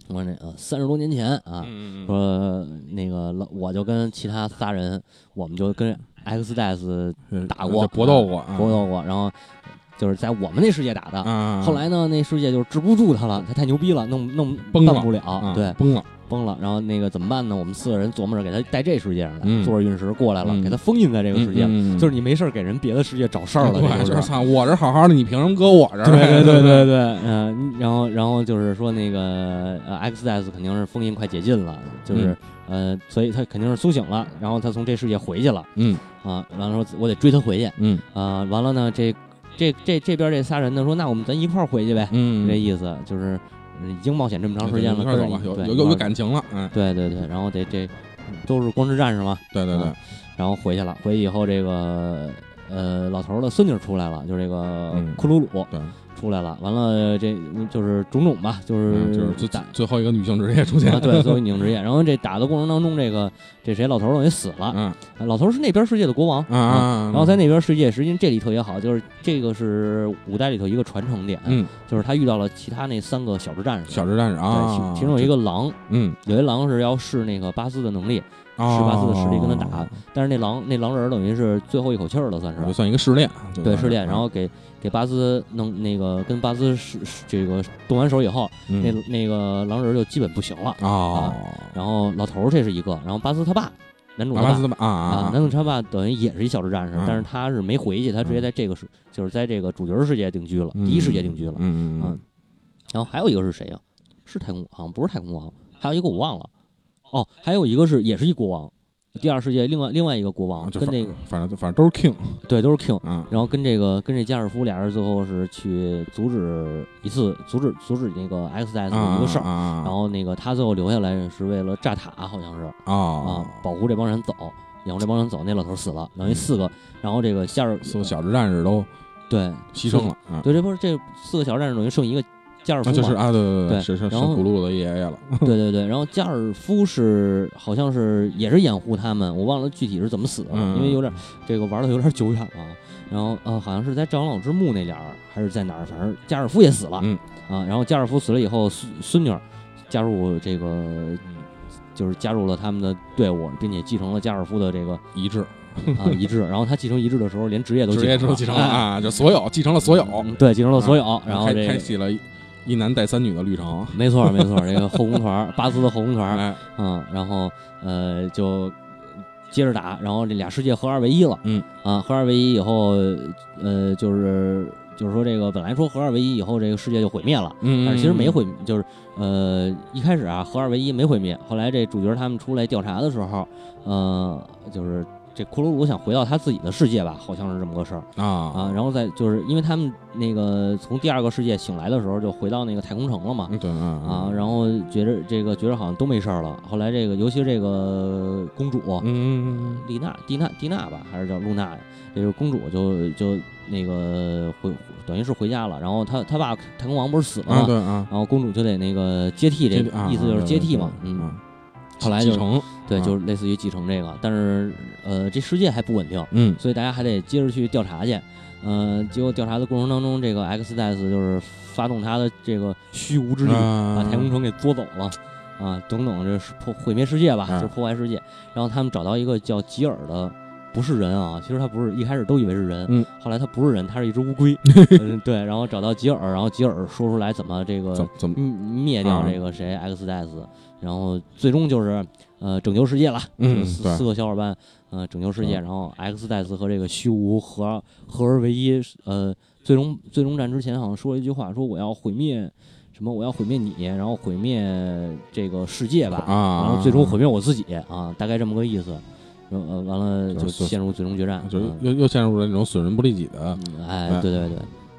B: 我说那呃三十多年前啊，
C: 嗯。
B: 说那个老我就跟其他仨人，我们就跟 X 戴斯
C: 嗯，
B: 打过
C: 搏斗过，啊
B: 搏斗过，然后就是在我们那世界打的。
C: 啊，
B: 后来呢，那世界就是治不住他了，他太牛逼了，弄弄
C: 崩了
B: 办不了，
C: 啊
B: 对，
C: 崩了，
B: 崩了。然后那个怎么办呢？我们四个人琢磨着给他带这世界上来，
C: 嗯
B: 坐着陨石过来了，
C: 嗯
B: 给他封印在这个世界。
C: 嗯
B: 就是你没事儿给人别的世界找事儿了，就是
C: 是操，我这好好的，你凭什么搁我这儿？
B: 对对对对 对，嗯、然后然后就是说那个呃，X S 肯定是封印快解禁了，就是、呃，所以他肯定是苏醒了，然后他从这世界回去了
C: 嗯
B: 啊，完了说我得追他回去
C: 嗯
B: 啊，完了呢这这这这边这仨人呢说那我们咱一块儿回去呗，
C: 嗯，
B: 这意思就是呃已经冒险这么长时间了，
C: 一块儿走吧，有有有有，感情了，嗯，
B: 对对对，然后这这都是光之战士嘛，
C: 对对对
B: 啊，然后回去了，回去以后这个呃老头儿的孙女出来了，就是这个
C: 嗯。
B: 库鲁鲁。
C: 对，
B: 出来了，完了这就是种种吧，就是、
C: 嗯就是最
B: 打
C: 最后一个女性职业出现。
B: 啊，，对，作为女性职业。然后这打的过程当中，这个这谁老头儿等于死了，
C: 嗯。
B: 老头儿是那边世界的国王
C: 啊啊，
B: 然后在那边世界，实际上这里特别好，就是这个是五代里头一个传承点，
C: 嗯。
B: 就是他遇到了其他那三个小智战士，
C: 小智战士，啊，
B: 其其中有一个狼，
C: 嗯，
B: 有一狼是要试那个巴斯的能力，
C: 十
B: 十八斯的实力跟他打，但是那狼那狼人等于是最后一口气儿了，算是。
C: 就算一个试炼，
B: 对试炼，然后给给巴斯弄那个跟巴斯是是这个动完手以后，
C: 嗯。
B: 那那个狼人就基本不行了。
C: 哦，
B: 然后老头儿这是一个，然后巴斯他爸，男主他爸。
C: 啊
B: 啊
C: 啊，，
B: 男主他爸等于也是一小时战士，
C: 嗯。
B: 但是他是没回去，他直接在这个世就是在这个主角世界定居了，
C: 嗯。
B: 第一世界定居了。
C: 嗯嗯
B: 嗯然后还有一个是谁呀？是太空，好像不是太空王，还有一个我忘了。哦，还有一个是也是一国王，第二世界另外另外一个国王跟那个
C: 反正反正都是 king
B: 对都是 king，
C: 嗯，
B: 然后跟这个跟这加尔夫俩人最后是去阻止一次阻止阻止那个 X S 的一个事儿，
C: 啊，
B: 然后那个他最后留下来是为了炸塔，好像是
C: 啊
B: 啊，保护这帮人走，养活这帮人走，那老头死了，等于四个，然后这个加尔
C: 四个小时战士都
B: 对
C: 牺牲了啊，
B: 对，这不是这四个小战士等于剩一个加尔夫嘛？
C: 啊就是啊，对对
B: 对
C: 是是古鲁的爷爷了，
B: 对对对，然后加尔夫是好像是也是掩护他们，我忘了具体是怎么死的因为有点这个玩的有点久远了。然后呃，好像是在长老之墓那点儿，还是在哪儿？反正加尔夫也死了，
C: 嗯
B: 啊，然后加尔夫死了以后，孙孙女儿加入这个，就是加入了他们的队伍，并且继承了加尔夫的这个
C: 遗志，
B: 啊遗志。然后他继承遗志的时候，连职业都
C: 职业都继承了
B: 哎
C: 啊，就所有继承了所有，
B: 嗯对，继承了所有。然后这个
C: 开启了一一男带三女的旅程，
B: 没错儿没错儿，这个后宫团儿，巴斯的后宫团嗯，然后呃就接着打，然后这俩世界合二为一了，
C: 嗯。
B: 啊，合二为一以后，呃，就是就是说这个本来说合二为一以后这个世界就毁灭了，
C: 嗯，
B: 但是其实没毁，就是呃一开始啊合二为一没毁灭，后来这主角他们出来调查的时候，呃，就是这库鲁鲁想回到他自己的世界吧，好像是这么个事儿
C: 啊
B: 啊，然后再就是因为他们那个从第二个世界醒来的时候就回到那个太空城了嘛，
C: 啊
B: 啊，然后觉着这个觉着好像都没事儿了。后来这个，尤其这个公主
C: 嗯
B: 丽娜、蒂娜、蒂娜吧，还是叫露娜呀？这个公主就就那个回，等于是回家了。然后她她爸太空王不是死了吗？
C: 啊对啊，
B: 然后公主就得那个接替，这个意思就是接替嘛。嗯，后来就
C: 继承，
B: 对，
C: 啊
B: 就是类似于继承这个，但是呃，这世界还不稳定，
C: 嗯
B: 所以大家还得接着去调查去。嗯，结果调查的过程当中，这个 X 戴斯就是发动他的这个虚无之力，
C: 啊
B: 把太空城给捉走了，啊，等等，这是破毁灭世界吧，
C: 啊
B: 就是破坏世界。然后他们找到一个叫吉尔的，不是人啊，其实他不是，一开始都以为是人，
C: 嗯
B: 后来他不是人，他是一只乌龟，嗯，对，然后找到吉尔，然后吉尔说出来怎么这个
C: 怎怎么
B: 嗯灭掉
C: 啊
B: 这个谁 X 戴斯，然后最终就是呃拯救世界了，
C: 嗯
B: 四四个小伙伴呃拯救世界，
C: 嗯
B: 然后 X 戴斯和这个虚无合合而为一，呃，最终最终战之前好像说了一句话，说我要毁灭什么，我要毁灭你，然后毁灭这个世界吧，
C: 啊，
B: 然后最终毁灭我自己啊，大概这么个意思。然后呃，完了就
C: 就是
B: 陷入最终决战，
C: 就又又陷入了那种损人不利己的，
B: 嗯，哎，
C: 哎
B: 对对对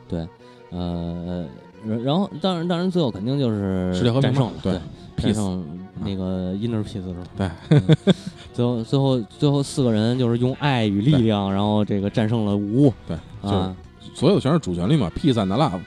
B: 对，呃，然然后当然当然最后肯定就是
C: 世界和平
B: 战胜了，
C: 嘛对
B: 战胜那个 inner peace 是吧？
C: 对。
B: 嗯，最后最后最后四个人就是用爱与力量，然后这个战胜了无
C: 对，
B: 啊，
C: 所有全是主旋律嘛，peace and love，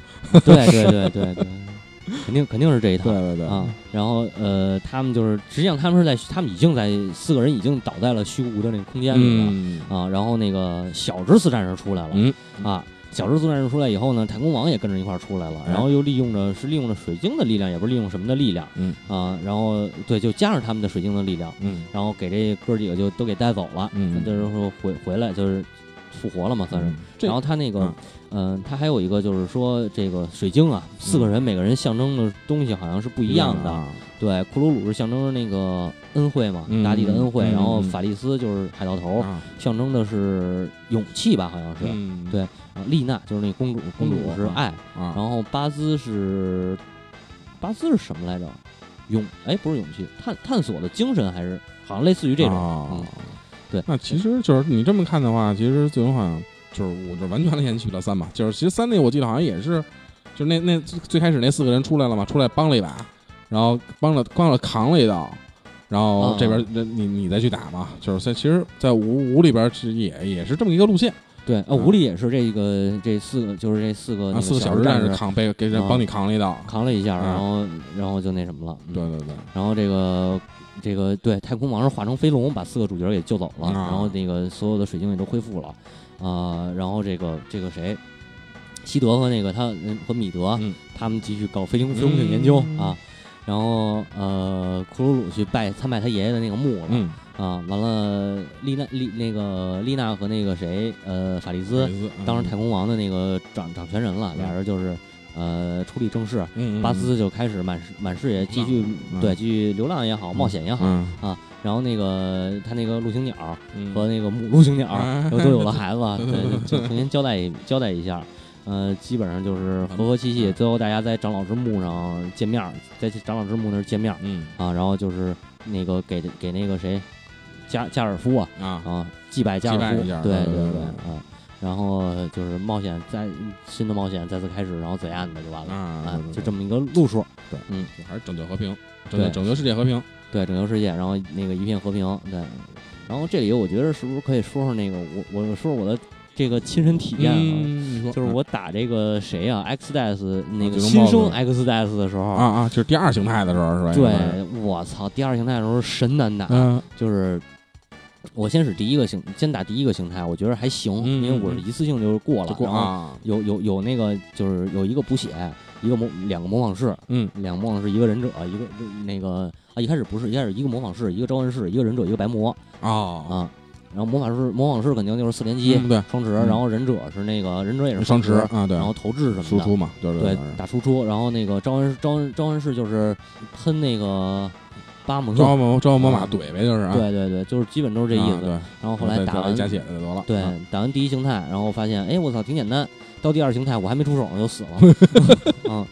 B: 对对对对对，肯定肯定是这一套。
C: 对对对。
B: 啊，然后呃，他们就是实际上他们是在他们已经在四个人已经倒在了虚无的那个空间里了、
C: 嗯。
B: 啊，然后那个小之四战士出来了、
C: 嗯。
B: 啊，小蜘蛛战士出来以后呢，太空王也跟着一块儿出来了，
C: 哎
B: 然后又利用着是利用着水晶的力量，也不是利用什么的力量，
C: 嗯
B: 啊，然后对，就加上他们的水晶的力量，
C: 嗯
B: 然后给这哥几个就都给带走了，
C: 嗯
B: 就是说回回来就是复活了嘛，算是。
C: 嗯
B: 然后他那个
C: 嗯，
B: 嗯、他还有一个就是说这个水晶啊，四个人每个人象征的东西好像是不
C: 不
B: 一样的。
C: 啊
B: 对，库鲁鲁是象征着那个恩惠嘛，
C: 嗯
B: 大地的恩惠，
C: 嗯
B: 然后
C: 嗯
B: 法利斯就是海盗头，
C: 啊
B: 象征的是勇气吧，好像是。
C: 嗯
B: 对啊，丽娜就是那公主，公主是爱，
C: 啊，
B: 然后巴兹是巴兹是什么来着？勇哎，不是勇气，探探索的精神还是好像类似于这种。对
C: 那其实就是你这么看的话，其实最终好像就是我就完全的延续了三嘛。就是其实三那我记得好像也是，就是那那最最开始那四个人出来了嘛，出来帮了一把，然后帮了帮了扛了一刀，然后
B: 啊。
C: 这边那你你再去打嘛，就是在其实，在五五里边是也也是这么一个路线
B: 对，啊，五里也是这个这四个，就是这四个
C: 四个
B: 小
C: 小时战
B: 士
C: 士扛被给人
B: 啊
C: 帮你扛了一刀，
B: 扛了一下，
C: 啊
B: 然后然后就那什么了。嗯。
C: 对对对，
B: 然后这个这个对太空王是化成飞龙，把四个主角给救走了，
C: 啊。
B: 然后那个所有的水晶也都恢复了，啊、然后这个这个谁，西德和那个他嗯和米德，
C: 嗯。
B: 他们继续搞飞行飞行艇研究、
C: 嗯。
B: 啊，然后呃库鲁鲁去拜参拜他爷爷的那个墓了、
C: 嗯，
B: 啊，完了丽娜丽那个丽娜和那个谁呃法利斯
C: 斯
B: 当时太空王的那个掌掌权人了，俩人就是呃处理正事。巴斯就开始满世满世界继续
C: 嗯。
B: 对继续流浪也好，冒险也好，
C: 啊。
B: 然后那个他那个陆行鸟
C: 嗯。
B: 和那个母陆行鸟
C: 哎
B: 都都有了孩子，
C: 对
B: 就重新交代交代一下。呃，基本上就是和和气气，
C: 嗯
B: 最后大家在长老之墓上见面儿，在长老之墓那儿见面儿
C: 嗯
B: 啊，然后就是那个给给那个谁加加尔夫啊
C: 啊
B: 啊祭拜加尔夫，对对
C: 对
B: 啊，然后就是冒险再新的冒险再次开始，然后怎样的就完了
C: 啊
B: 就这么一个路数。
C: 对，
B: 嗯，
C: 就还是拯救和平，拯救
B: 对
C: 拯救世界和平。
B: 对，拯救世界，然后那个一片和平，对。然后这里我觉得是不是可以说说那个我我说说我的这个亲身体验啊？
C: 嗯，
B: 就是我打这个谁啊，X Death 那个新生 X Death 的时候，
C: 啊啊，就是第二形态的时候是吧？
B: 对，我操，第二形态的时候神难打，
C: 嗯。
B: 就是我先使第一个形，先打第一个形态，我觉得还行，
C: 嗯
B: 因为我是一次性就是过了，
C: 过
B: 然后
C: 啊，
B: 有有有那个就是有一个补血，一个模两个模仿士，
C: 嗯。
B: 两个模仿士，一个忍者，一个那个啊，一开始不是，一开始一个模仿士，一个召唤师，一个忍者，一个白魔。
C: 啊
B: 啊。然后魔法师、魔法师肯定就是四连击、
C: 嗯对，
B: 双持，
C: 嗯。
B: 然后忍者是那个忍者也是
C: 双
B: 持，
C: 啊对，
B: 然后投掷什么的，
C: 输出嘛，对对
B: 对打输出，然后那个召唤召唤召唤师就是喷那个巴姆特，
C: 招魔招魔马
B: 啊
C: 怼呗，就是啊，
B: 对对对，就是基本都是这意思。然后后来打完
C: 加血的就得了，
B: 对
C: 啊。
B: 打完第一形态，然后发现哎我操挺简单，到第二形态我还没出手呢就死了，嗯。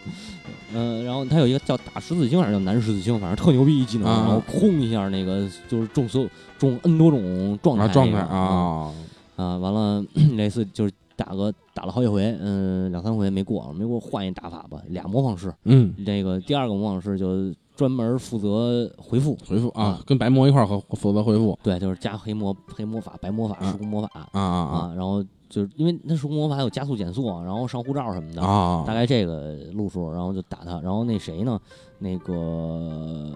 B: 嗯、然后他有一个叫打十字星还是叫南十字星，反正特牛逼一技能，
C: 啊
B: 然后轰一下那个就是中所有中 N 多种状态、
C: 啊状态
B: 那个
C: 啊，
B: 啊，完了 那次就是打个打了好几回，嗯，两三回没过，没过换一打法吧，俩模仿师，
C: 嗯，
B: 这个第二个模仿师就专门负责回复，
C: 回复啊
B: 啊，
C: 跟白魔一块儿和负责回复。
B: 对，就是加黑魔黑魔法、白魔法、
C: 啊。
B: 时空魔法。
C: 啊啊
B: 啊，然后就是因为那时空魔法还有加速减速，然后上护照什么的，
C: 啊啊，
B: 大概这个路数，然后就打他，然后那谁呢？那个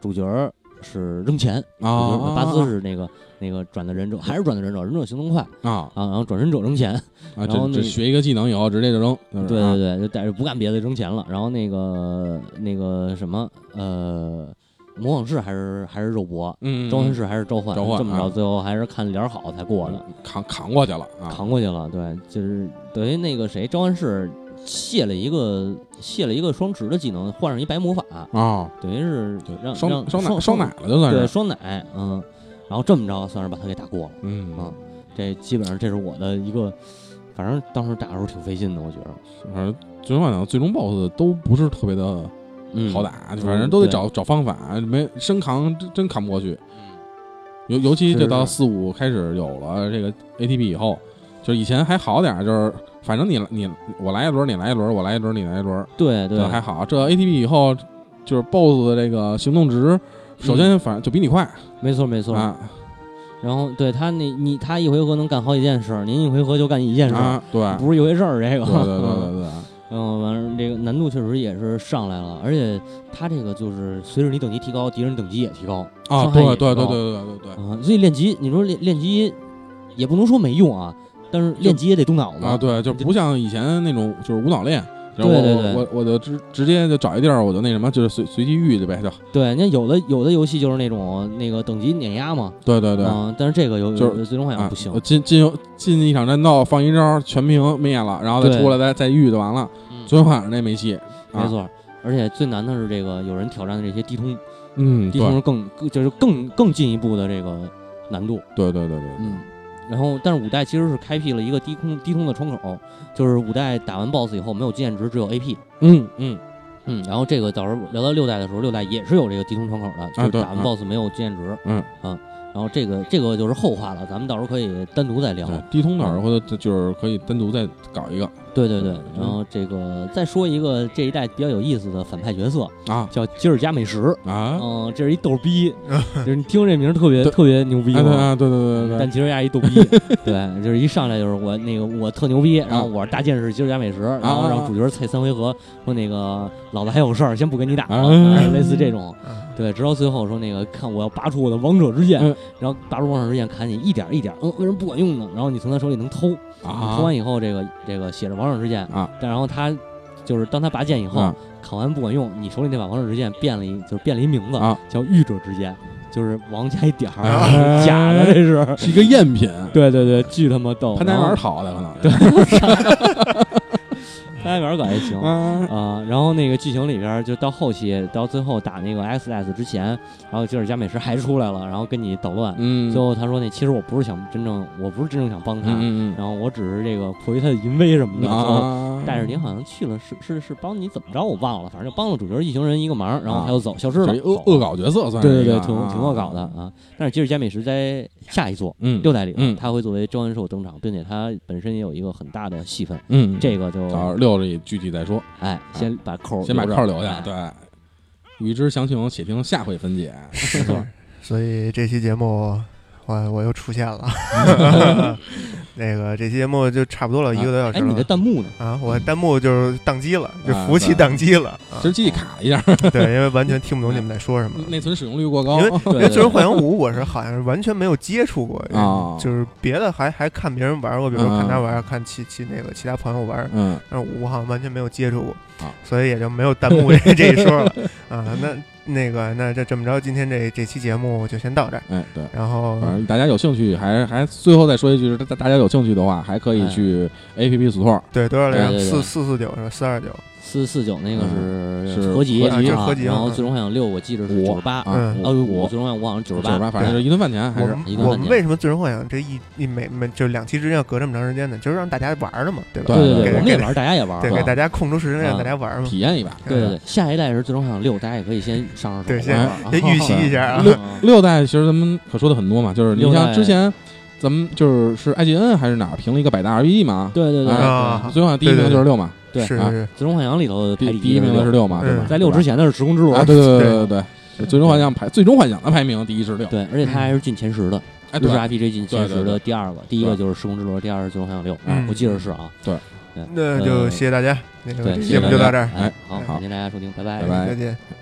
B: 主角儿是扔钱，
C: 啊
B: 巴兹是那个那个转的忍者，还是转的忍者，忍者行动快。
C: 啊。
B: 啊，然后转忍者扔钱，
C: 啊，
B: 然后
C: 学一个技能以后直接就扔，对
B: 对对对，就带着不干别的扔钱了，然后那个那个什么呃。模仿士还是还是肉搏，
C: 嗯，
B: 召唤士还是召唤，
C: 召唤啊
B: 这么着，最后还是看脸好才过的，
C: 扛扛过去了啊，
B: 扛过去了。对，就是等于那个谁，召唤士卸了一个卸了一个双持的技能，换上一白魔法，
C: 啊，
B: 等于是
C: 对
B: 让
C: 双
B: 让
C: 双奶双奶了就算是，
B: 对双奶，嗯，然后这么着算是把他给打过了。
C: 嗯。
B: 啊这基本上这是我的一个，反正当时打的时候挺费劲的，我觉得。
C: 反正最终幻想最终 BOSS 都不是特别的
B: 嗯，
C: 好打，反正都得
B: 对。
C: 找找方法，没生扛真真扛不过去。尤尤其这到
B: 是
C: 四五开始有了这个 ATB 以后，就以前还好点儿，就是反正你你我来一轮，你来一轮，我来一轮，你来一轮，
B: 对对。
C: 这还好。这 ATB 以后，就是 BOSS 的这个行动值，首先反正就比你快。
B: 没错没错。
C: 啊。
B: 然后对他那你他一回合能干好几件事，您一回合就干一件事，
C: 啊，对，
B: 不是一回事儿。这个。
C: 对对对对对，
B: 嗯，完了这个难度确实也是上来了，而且他这个就是随着你等级提高，敌人等级也提高。
C: 啊，对对对对对对对对，
B: 啊，所以练级你说练练级也不能说没用啊，但是练级也得动脑子
C: 啊，对，就不像以前那种就是无脑练。然后我
B: 对对对
C: 我我就直直接就找一地儿，我就那什么，就是随随机遇去呗，就
B: 对，那有的有的游戏就是那种那个等级碾压嘛，
C: 对对对，
B: 嗯，但是这个有
C: 就是
B: 最终幻想
C: 啊
B: 不行
C: 我，进进进一场战斗，放一招全屏灭了，然后再出来再再遇就完了。
B: 嗯
C: 最终幻想那没戏，啊
B: 没，错。而且最难的是这个有人挑战的这些低通，
C: 嗯，对
B: 低通是更更就是更更进一步的这个难度，
C: 对对对对，
B: 嗯。然后，但是五代其实是开辟了一个低空低通的窗口，就是五代打完 BOSS 以后没有经验值，只有 AP。
C: 嗯嗯
B: 嗯，然后这个到时候聊到六代的时候，六代也是有这个低通窗口的，就是打完 BOSS 没有经验值。
C: 嗯
B: 啊，然后这个这个就是后话了，咱们到时候可以单独再聊。
C: 低通哪儿或者就是可以单独再搞一个
B: 对对对
C: 嗯，
B: 然后这个再说一个这一代比较有意思的反派角色，
C: 啊
B: 叫吉尔加美什。
C: 啊，
B: 嗯，这是一逗逼，就是你听这名儿特别特别牛逼嘛。
C: 啊对啊对对对对
B: 但其实人家一逗逼，对，就是一上来就是我那个我特牛逼，然后我是大剑士吉尔加美什，然后让主角菜三回合说那个老子还有事儿，先不跟你打类似这种，
A: 嗯
B: 对，直到最后说那个看我要拔出我的王者之剑
C: 嗯，
B: 然后拔出王者之剑砍你一点一点，嗯，为什么不管用呢？然后你从他手里能偷，你
C: 啊，
B: 说完以后这个这个写着王者之剑
C: 啊，
B: 但然后他就是当他拔剑以后
C: 啊，
B: 砍完不管用，你手里那把王者之剑变了一就是变了一名字
C: 啊，
B: 叫御者之剑，就是王加一点儿，
C: 哎
B: 假的这是。
C: 是一个赝品，
B: 对对对，巨他妈逗！
C: 潘家园
B: 然后
C: 讨的可能
B: 潘 家园搞还行
C: 啊
B: 啊。然后那个剧情里边，就到后期到最后打那个 X S 之前，然后吉尔加美什还出来了，然后跟你捣乱。
C: 嗯，
B: 最后他说那其实我不是想真正，我不是真正想帮他，然后我只是这个迫于他的淫威什么
C: 嗯
B: 的。带着您好像去了，是是是帮你怎么着我忘了，反正就帮了主角一行人一个忙，然后他就走，消失了。
C: 恶恶搞角色算是
B: 对对对，挺挺恶搞的
C: 啊，
B: 啊。但是吉尔加美什在下一座
C: 嗯
B: 六代里，
C: 嗯
B: 他会作为召唤兽登场，并且他本身也有一个很大的戏份。
C: 嗯，
B: 这个就
C: 到六里具体再说，
B: 哎，先把扣
C: 先把扣留
B: 哎
C: 下，对。预知详情，且听下回分解。
B: 没错。
A: 所以这期节目我我又出现了，那个这期节目就差不多了，一个多小
B: 哎，你的。弹幕呢？
A: 啊，我弹幕就是宕机了，就
C: 啊
A: 服务器宕机了。啊
C: 其实机器卡一下，
A: 对，因为完全听不懂你们在说什么。
C: 内存使用率过高
A: 因为
B: 对
A: 因为《最终幻想五》我是好像是完全没有接触过
C: 啊
A: 就是别的还还看别人玩过，比如说
C: 嗯
A: 看他玩，看其其那个其他朋友玩，
C: 嗯，
A: 但是五好像完全没有接触过
C: 啊，
A: 所以也就没有弹幕这 这一说了啊。那那个那这这么着，今天这这期节目就先到这儿，
C: 哎，对。
A: 然后
C: 反正大家有兴趣，还还最后再说一句，大大家有兴趣的话，还可以去 A P P Store，
A: 对多少量？四四四九是吧？四二九，
B: 四四九那个
C: 嗯是
B: 是合集
C: 合集
B: 啊
A: 合集嗯
B: 然后最终幻想六我记得是
C: 五
B: 九十八，
C: 啊
A: 嗯，
B: 哦，
C: 五
B: 我最终幻想五好像九十八
C: 九十八，，反正就是一顿饭钱，还是
A: 我们
B: 一顿饭钱
A: 我们为什么最终幻想这一一每每就两期之间要隔这么长时间呢？就是让大家玩的嘛，对吧？
C: 对
B: 对对，我们也玩，大家也玩，
A: 对，给大家空出时间让
B: 啊
A: 大家玩嘛。
C: 体验一把。
B: 对对对，下一代是最终幻想六，大家也可以先上上手
A: 对，先。先预习一下啊。
C: 六
B: 啊
C: 六代其实咱们可说的很多嘛，就是你像之前咱们就是是 IGN 还是哪儿评了一个百大 RPG 嘛，
B: 对对对
A: 啊
B: 对，
C: 最后第一名就是六嘛，
B: 对
C: 啊
A: 是是
B: 最终幻想里头排
C: 第第一名的是
B: 六，
C: 嘛，对吧？
A: 嗯？
B: 在六之前的是时空之轮
C: 啊，对对对
A: 对
C: 对对对，最终幻想排最终幻想的排名第一是六，
B: 对，而且它还是进前十的，
C: 哎对。
B: 日式 RPG 进前十的第二个，第一个就是时空之轮，第二是最终幻想六，
A: 嗯。
B: 我记得是啊。对。
A: 那就谢谢大家，那个
B: 对，
A: 这
B: 谢谢大家
A: 节目就到这儿，
B: 哎，好，
C: 好
B: 感谢大家收听，拜拜。
C: 拜拜。
A: 再见。